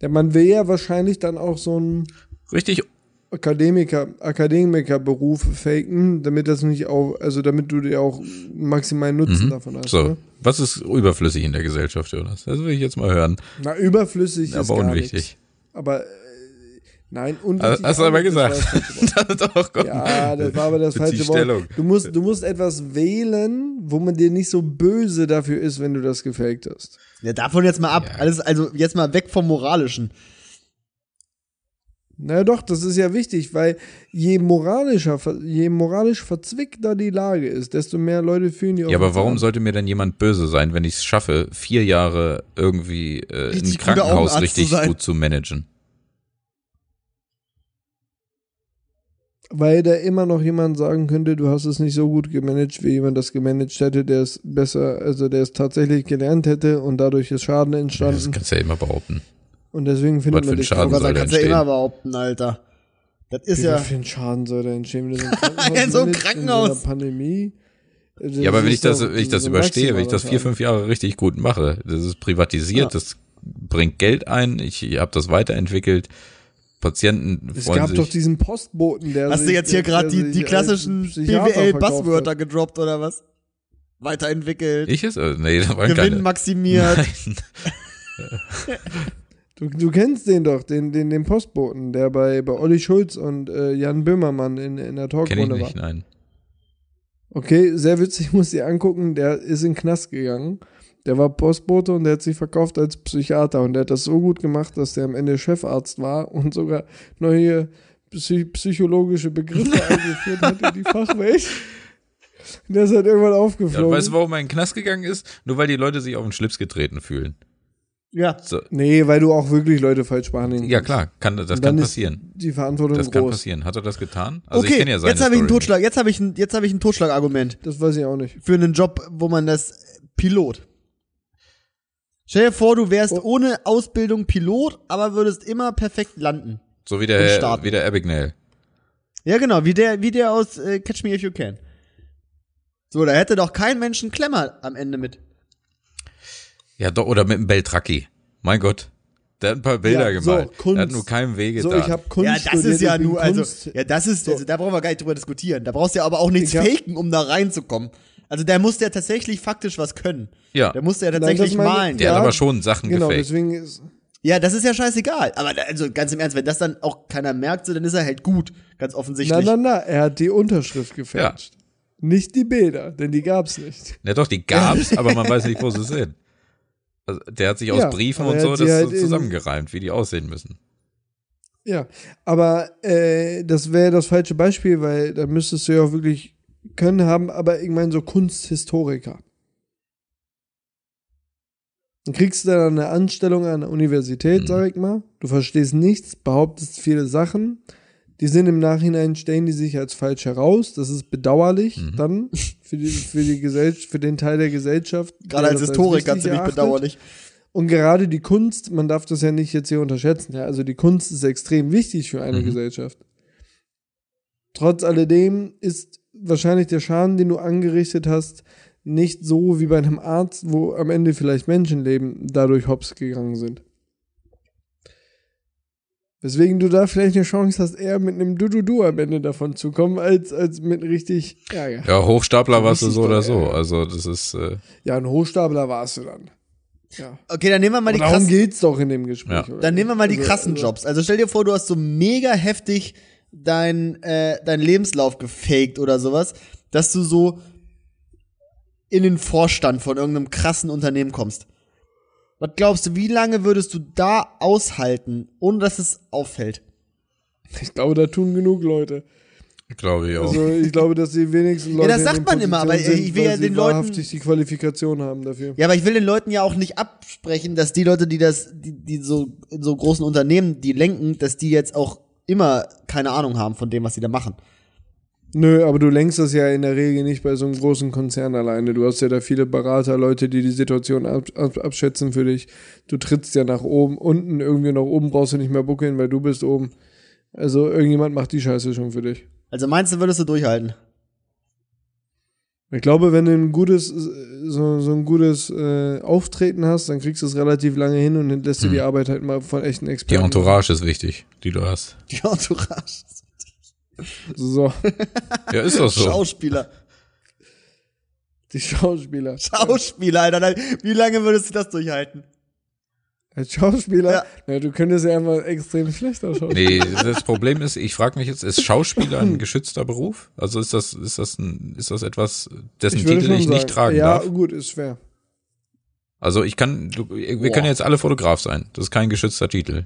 Der man will ja wahrscheinlich dann auch so einen Richtig, Akademiker, Akademikerberuf faken, damit das nicht auch, also damit du dir auch maximalen Nutzen davon hast. so. Ne? Was ist überflüssig in der Gesellschaft, Jonas? Das will ich jetzt mal hören. Na, überflüssig ist Aber gar unwichtig. nichts. Aber äh, nein, unwichtig. Hast du aber gesagt. Doch, komm. Ja, das war aber das falsche Wort. Stellung. Du musst, du musst etwas wählen, wo man dir nicht so böse dafür ist, wenn du das gefaked hast. Ja, davon jetzt mal ab. Ja. Alles, also jetzt mal weg vom Moralischen. Na doch, das ist ja wichtig, weil je moralischer, je moralisch verzwickter die Lage ist, desto mehr Leute fühlen die. Ja, aber warum an. sollte mir denn jemand böse sein, wenn ich es schaffe, vier Jahre irgendwie äh, ein Krankenhaus richtig zu gut zu managen? Weil da immer noch jemand sagen könnte, du hast es nicht so gut gemanagt, wie jemand das gemanagt hätte, der es besser, also der es tatsächlich gelernt hätte und dadurch ist Schaden Das entstanden. kannst du ja immer behaupten. Und deswegen findet Was für man ein dich Schaden Aber soll kannst du ja immer behaupten, Alter. Das ist Wie ja. für einen Schaden soll da entstehen, wenn du so ein Krankenhaus In so einem Krankenhaus. In so einer Pandemie. Also Ja, aber wenn ich das, wenn ich das so überstehe, wenn ich das vier, fünf Jahre richtig gut mache, das ist privatisiert, Ja. das bringt Geld ein, ich habe das weiterentwickelt, Patienten Es gab sich. doch diesen Postboten, der Hast du sich- jetzt hier der- gerade der die, die als klassischen BWL-Buzzwörter gedroppt oder was? Weiterentwickelt. ich es? Äh, Nee, da waren Gewinn keine. maximiert. Nein. Du, du kennst den doch, den, den, den Postboten, der bei, bei Olli Schulz und äh, Jan Böhmermann in, in der Kenn ich Talkrunde war. nicht, nein. Okay, sehr witzig, muss dir angucken, der ist in den Knast gegangen. Der war Postbote und der hat sich verkauft als Psychiater und der hat das so gut gemacht, dass der am Ende Chefarzt war und sogar neue psy psychologische Begriffe eingeführt hat in die Fachwelt. Und der ist halt irgendwann Ja, aufgeflogen. weißt du, warum er in den Knast gegangen ist? Nur weil die Leute sich auf den Schlips getreten fühlen. Ja. So. nee, weil du auch wirklich Leute falsch behandeln Ja klar, kann, das kann passieren. Die Verantwortung Das kann groß. passieren. Hat er das getan? Also ich okay, kenne ja seine jetzt habe ich einen Totschlag. Jetzt habe ich ein, jetzt habe ich ein Totschlagargument Das weiß ich auch nicht. für einen Job, wo man das Pilot. Stell dir vor, du wärst Oh. ohne Ausbildung Pilot, aber würdest immer perfekt landen. So wie der, wie der Abigail. Ja, genau, wie der, wie der aus äh, Catch Me If You Can. So, da hätte doch kein Mensch einen Klemmer am Ende mit. Ja, doch, oder mit dem Beltracchi. Mein Gott. Der hat ein paar Bilder Ja, so, gemalt. Kunst. Der hat nur keinem Wege So, da. ich habe Kunst ja, das studiert, ist ja nur, also, Kunst- ja, das ist, So. also, da brauchen wir gar nicht drüber diskutieren. Da brauchst du ja aber auch nichts Ich hab- faken, um da reinzukommen. Also, der muss ja tatsächlich faktisch was können. Ja. Der muss ja Nein, tatsächlich das meine- malen. der Ja, hat aber schon Sachen Genau, gefaked. deswegen ist. Ja, das ist ja scheißegal. Aber also ganz im Ernst, wenn das dann auch keiner merkt, so, dann ist er halt gut. Ganz offensichtlich. Na, na, na, er hat die Unterschrift gefälscht. Nicht die Bilder, denn die gab's nicht. Ja, doch, die gab's, aber man weiß nicht, wo sie sind. Also, der hat sich aus Ja, Briefen und so das halt zusammengereimt, wie die aussehen müssen. Ja, aber äh, das wäre das falsche Beispiel, weil da müsstest du ja auch wirklich können haben, aber ich meine so Kunsthistoriker. Dann kriegst du dann eine Anstellung an der Universität, Mhm. sag ich mal. Du verstehst nichts, behauptest viele Sachen. Die sind im Nachhinein, stellen die sich als falsch heraus. Das ist bedauerlich Mhm. dann für, die, für, die Gesellschaft, für den Teil der Gesellschaft. Gerade als Historiker ziemlich bedauerlich. Und gerade die Kunst, man darf das ja nicht jetzt hier unterschätzen, ja, also die Kunst ist extrem wichtig für eine Mhm. Gesellschaft. Trotz alledem ist wahrscheinlich der Schaden, den du angerichtet hast, nicht so wie bei einem Arzt, wo am Ende vielleicht Menschenleben dadurch hops gegangen sind. Weswegen du da vielleicht eine Chance hast, eher mit einem Du-Du-Du am Ende davon zu kommen, als, als mit richtig Ärger. Ja, Hochstapler warst du so oder so. ja. Also, das ist, äh, Ja, ein Hochstapler warst du dann. Ja. Okay, dann nehmen wir mal die Und darum krassen, geht's doch in dem Gespräch. Ja. dann nehmen wir mal die Also, krassen also- Jobs. Also stell dir vor, du hast so mega heftig dein, äh, dein Lebenslauf gefaked oder sowas, dass du so in den Vorstand von irgendeinem krassen Unternehmen kommst. Was glaubst du, wie lange würdest du da aushalten, ohne dass es auffällt? Ich glaube, da tun genug Leute. glaube ich auch. Also ich glaube, dass die wenigsten Leute. das in sagt den man immer, aber Positionen ich will ja den Leuten- die Qualifikation haben dafür. Ja, aber ich will den Leuten ja auch nicht absprechen, dass die Leute, die das, die, die so in so großen Unternehmen, die lenken, dass die jetzt auch immer keine Ahnung haben von dem, was sie da machen. Nö, aber du lenkst das ja in der Regel nicht bei so einem großen Konzern alleine. Du hast ja da viele Berater, Leute, die die Situation ab, ab, abschätzen für dich. Du trittst ja nach oben, unten irgendwie nach oben brauchst du nicht mehr buckeln, weil du bist oben. Also irgendjemand macht die Scheiße schon für dich. Also meinst du, würdest du durchhalten? Ich glaube, wenn du ein gutes, so, so ein gutes äh, Auftreten hast, dann kriegst du es relativ lange hin und dann lässt du die Arbeit halt mal von echten Die Experten. Entourage ist wichtig, die du hast. Die Entourage. So, Ja, ist doch so. Schauspieler. die Schauspieler. Schauspieler, Alter. Wie lange würdest du das durchhalten? Als Schauspieler, Ja. ja. du könntest ja einfach extrem schlecht ausschauen. Nee, das Problem ist, ich frage mich jetzt, ist Schauspieler ein geschützter Beruf? Also ist das, ist das ein, ist das etwas, dessen würde Titel ich nicht sagen, tragen ja, darf? gut, ist schwer. Also ich kann, du, wir Boah. können jetzt alle Fotograf sein. Das ist kein geschützter Titel.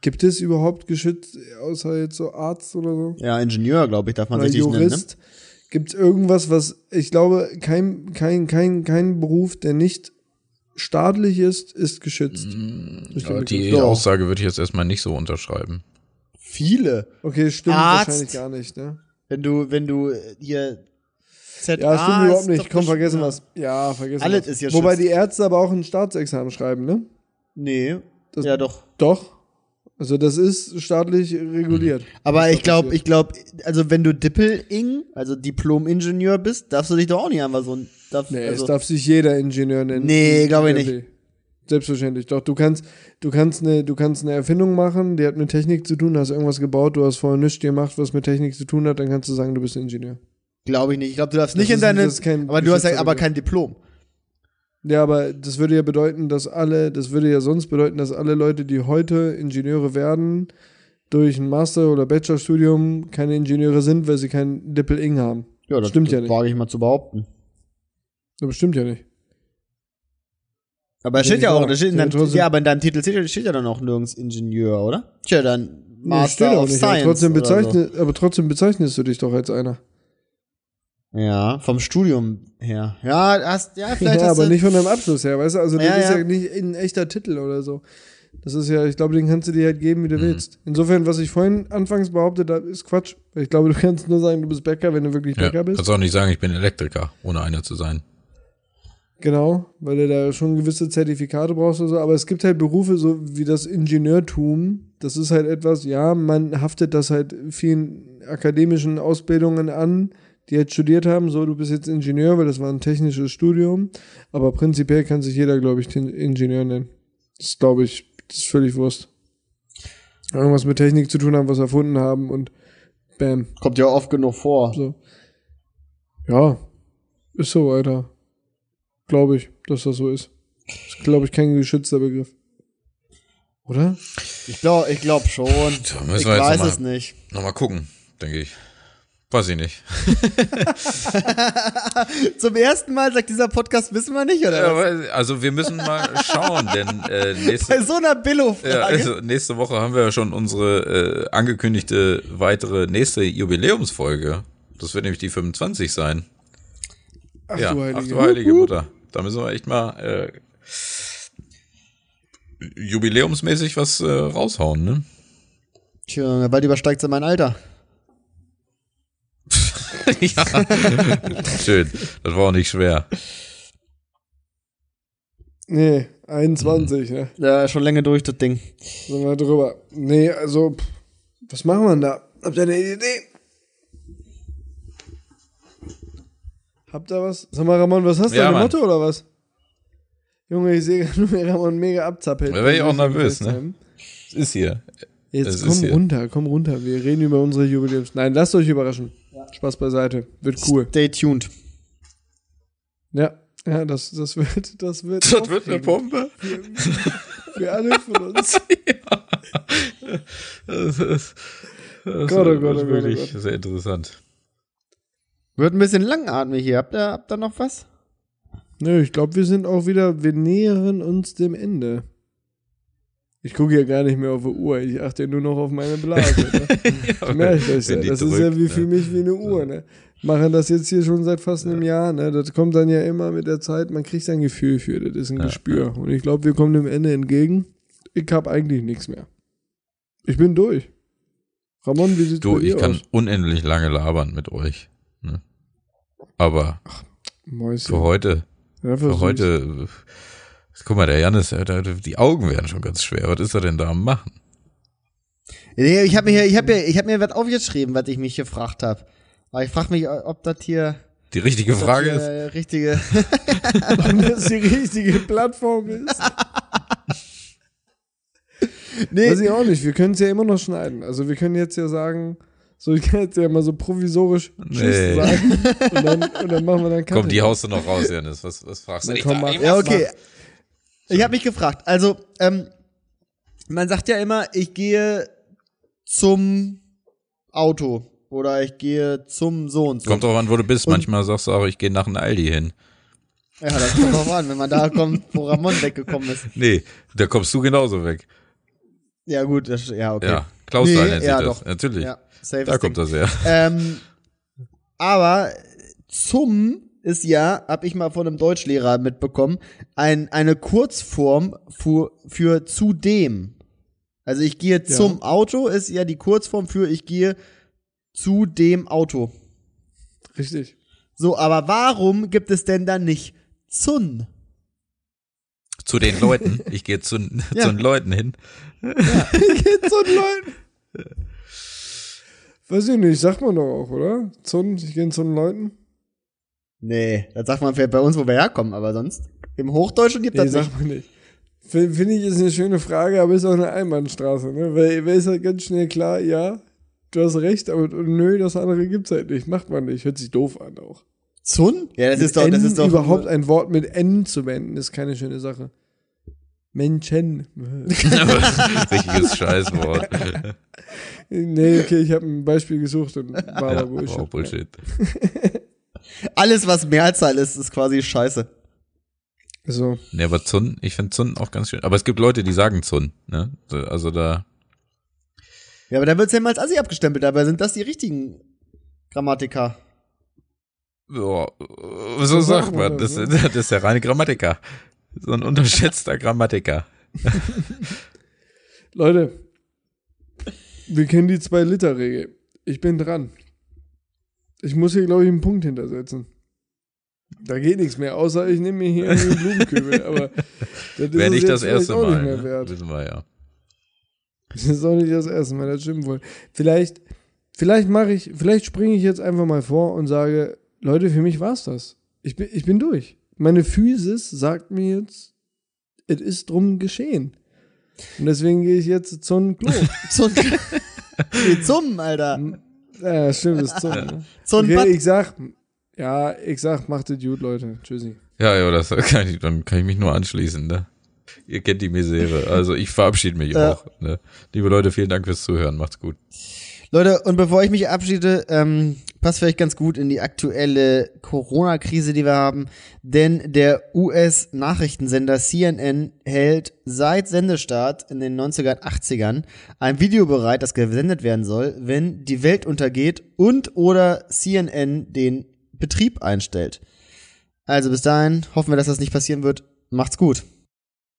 Gibt, es überhaupt geschützt, außer jetzt so Arzt oder so? Ja, Ingenieur, glaube ich, darf man Oder sich nicht nennen. Ne? Jurist? Gibt es irgendwas, was, ich glaube, kein, kein, kein, kein Beruf, der nicht staatlich ist, ist geschützt. Den Aber die. Doch. Aussage würde ich jetzt erstmal nicht so unterschreiben. Viele. Okay, stimmt Arzt. wahrscheinlich gar nicht, ne? Wenn du, wenn du äh, hier ZA Ja, stimmt überhaupt nicht. Komm, vergessen was. Ja, vergessen Alles was. ist ja Wobei schützt. die Ärzte aber auch ein Staatsexamen schreiben, ne? Nee. Das- ja, doch. Doch. Also das ist staatlich reguliert. Aber Das ich glaube, ich glaube, also wenn du Dippel-Ing, also Diplom-Ingenieur bist, darfst du dich doch auch nicht einfach so ein. Darf, Nee, also, es darf sich jeder Ingenieur nennen. Nee, glaube ich nicht. Selbstverständlich. Doch, du kannst, du kannst eine, du kannst eine Erfindung machen, die hat mit Technik zu tun, hast irgendwas gebaut, du hast vorher nichts gemacht, was mit Technik zu tun hat, dann kannst du sagen, du bist Ingenieur. glaube ich nicht. Ich glaube, du darfst Das nicht in deine. ist aber du hast ja aber kein Diplom. Ja, aber das würde ja bedeuten, dass alle, das würde ja sonst bedeuten, dass alle Leute, die heute Ingenieure werden, durch ein Master- oder Bachelorstudium keine Ingenieure sind, weil sie kein Dippel-Ing haben. Ja, das Stimmt das ja nicht. Wage ich mal zu behaupten. Das stimmt ja nicht. Aber da Ja, steht ja auch, da steht in Ja, deinem, trotzdem- ja, aber in deinem Titel steht, steht ja dann auch nirgends Ingenieur, oder? Tja, dann Nee, Master auch of nicht, Science. aber trotzdem, bezeichne, aber trotzdem bezeichnest du dich doch als einer. Ja, vom Studium her. Ja, hast, ja, vielleicht ja, hast aber du, nicht von deinem Abschluss her, weißt du? Also, das Ja, ist ja. ja nicht ein echter Titel oder so. Das ist ja, ich glaube, den kannst du dir halt geben, wie du Mhm. willst. Insofern, was ich vorhin anfangs behauptet habe, ist Quatsch. Ich glaube, du kannst nur sagen, du bist Bäcker, wenn du wirklich Ja, Bäcker bist. kannst auch nicht sagen, ich bin Elektriker, ohne einer zu sein. Genau, weil du da schon gewisse Zertifikate brauchst oder so. Aber es gibt halt Berufe, so wie das Ingenieurtum. Das ist halt etwas, ja, man haftet das halt vielen akademischen Ausbildungen an, die jetzt studiert haben. So, du bist jetzt Ingenieur, weil das war ein technisches Studium. Aber prinzipiell kann sich jeder, glaube ich, den Ingenieur nennen. Das glaube ich, das ist völlig Wurst. Irgendwas mit Technik zu tun haben, was erfunden haben und bam. kommt ja oft genug vor. So. Ja, ist so, Alter. Glaube ich, dass das so ist. Ist, glaube ich, kein geschützter Begriff. Oder? Ich glaube ich glaub schon. Ich weiß noch mal- es nicht. Nochmal gucken, denke ich. Weiß ich nicht. Zum ersten Mal sagt dieser Podcast, wissen wir nicht, oder? Was? also wir müssen mal schauen, denn äh, Bei nächste, so einer Billo-Frage. ja, also nächste Woche haben wir ja schon unsere äh, angekündigte weitere nächste Jubiläumsfolge. Das wird nämlich die 25 sein. Ach ja, du Heilige. ach du heilige Mutter. Da müssen wir echt mal äh, jubiläumsmäßig was äh, raushauen, ne? Tja, bald übersteigt sie mein Alter. ja. Schön. Das war auch nicht schwer. Nee, 21, ne? Ja, schon länger durch, das Ding. Sind wir drüber. Nee, also, pff, was machen wir denn da? Habt ihr eine Idee? Habt ihr was? Sag mal, Ramon, was hast du? Ja, ein Mann. Motto oder was? Junge, ich sehe gerade nur, wie Ramon mega abzappelt. Da wär ich auch nervös, ne? Es ist hier. Jetzt Es komm runter, komm runter. Wir reden über unsere Jubiläums. Nein, lasst euch überraschen. Spaß beiseite. Wird cool. Stay tuned. Ja, ja, das, das wird, das wird. Das wird eine aufregend. Bombe. Für alle von uns. Das ist, das Gott, oh Gott, oh oh wirklich Gott. sehr interessant. Wird ein bisschen langatmig hier. Habt ihr, habt ihr noch was? Nö, ich glaube, wir sind auch wieder, wir nähern uns dem Ende. Ich gucke ja gar nicht mehr auf die Uhr, ich achte ja nur noch auf meine Blase. Ne? Ich merke das ja. Das ist ja drückt, wie ne? für mich wie eine Uhr. Ne? Machen das jetzt hier schon seit fast einem Jahr. Ne? Das kommt dann ja immer mit der Zeit, man kriegt ein Gefühl für, das ist ein Ja, Gespür. Und ich glaube, wir kommen dem Ende entgegen. Ich habe eigentlich nichts mehr. Ich bin durch. Ramon, wie sieht's Du, bei dir ich kann aus? unendlich lange labern mit euch. Ne? Aber Mäuschen. für heute, Ja, für heute, guck mal, der Janis, der, die Augen werden schon ganz schwer. Was ist er denn da am machen? Nee, Ich habe mir, ich hab mir, ich hab mir was aufgeschrieben, was ich mich gefragt habe. Aber ich frage mich, ob das hier. Die richtige Frage ist, äh, richtige. Ob das die richtige Plattform ist. nee, Weiß ich auch nicht. Wir können es ja immer noch schneiden. Also wir können jetzt ja sagen, so ich kann jetzt ja mal so provisorisch Tschüss Nee. sagen. Und dann, und dann machen wir dann komm, die haust du noch raus, Janis. Was, was fragst du Na, komm, da? mach. ja, okay. Ich habe mich gefragt. Also, ähm, man sagt ja immer, ich gehe zum Auto oder ich gehe zum so und so. Kommt drauf an, wo du bist. Und- Manchmal sagst du auch, ich gehe nach einem Aldi hin. Ja, das kommt drauf an, wenn man da kommt, wo Ramon weggekommen ist. Nee, da kommst du genauso weg. Ja, gut, das, ja, okay. Ja, Klausthal Nee, nennt ja, das. doch. Natürlich. Ja, Da kommt das her. Ähm, aber zum ist ja, hab ich mal von einem Deutschlehrer mitbekommen, ein, eine Kurzform für, für zudem. Also ich gehe zum Auto ist ja die Kurzform für ich gehe zu dem Auto. Richtig. So, aber warum gibt es denn dann nicht Zun? Zu den Leuten. Ich gehe zu, Ja. zu den Leuten hin. Geht so Leuten. Weiß ich nicht, sagt man doch auch, oder? Zun, ich gehe zu den Leuten. Nee, das sagt man vielleicht bei uns, wo wir herkommen, aber sonst im Hochdeutschen gibt Nee, das nicht. sagt man nicht. Finde ich, ist eine schöne Frage, aber ist auch eine Einbahnstraße, ne? Weil, weil ist halt ganz schnell klar, ja, du hast recht, aber nö, das andere gibt's halt nicht. Macht man nicht. Hört sich doof an auch. Zun? Ja, das Mit ist doch, das N ist doch überhaupt ein Wort mit N zu wenden, ist keine schöne Sache. Menschen. Richtiges Scheißwort. nee, okay, ich habe ein Beispiel gesucht und war aber ja, Bullshit. wow, Bullshit. Alles, was Mehrzahl ist, ist quasi Scheiße. So. Nee, aber Zun, ich finde Zun auch ganz schön. Aber es gibt Leute, die sagen Zun, ne? So, Also da, Ja, aber da wird's ja immer als Assi abgestempelt, dabei sind das die richtigen Grammatiker. ja, so sagt man. Das, das, das ist der reine Grammatiker. So ein unterschätzter Grammatiker. Leute, wir kennen die Zwei-Liter-Regel. Ich bin dran. Ich muss hier, glaube ich, einen Punkt hintersetzen. Da geht nichts mehr, außer ich nehme mir hier einen Blumenkübel. Aber das nicht jetzt das erste auch Mal. Nicht mehr Ne? wert. Wissen wir ja. Das ist auch nicht das erste Mal, das stimmt wohl. Vielleicht, vielleicht mache ich, vielleicht springe ich jetzt einfach mal vor und sage, Leute, für mich war's das. Ich bin, ich bin durch. Meine Physis sagt mir jetzt, es ist drum geschehen. Und deswegen gehe ich jetzt zum Klo. Zum, Alter. Ja, stimmt, ist zum. Ne? Zum Okay, ich sag, ja, ich sag, macht es gut, Leute. Tschüssi. Ja, ja, das kann ich, dann kann ich mich nur anschließen, ne? Ihr kennt die Misere. Also ich verabschiede mich Ja. auch. Ne? Liebe Leute, vielen Dank fürs Zuhören. Macht's gut. Leute, und bevor ich mich abschiede, ähm, passt vielleicht ganz gut in die aktuelle Corona-Krise, die wir haben. Denn der US-Nachrichtensender CNN hält seit Sendestart in den 90er, 80ern ein Video bereit, das gesendet werden soll, wenn die Welt untergeht und oder CNN den Betrieb einstellt. Also bis dahin hoffen wir, dass das nicht passieren wird. Macht's gut.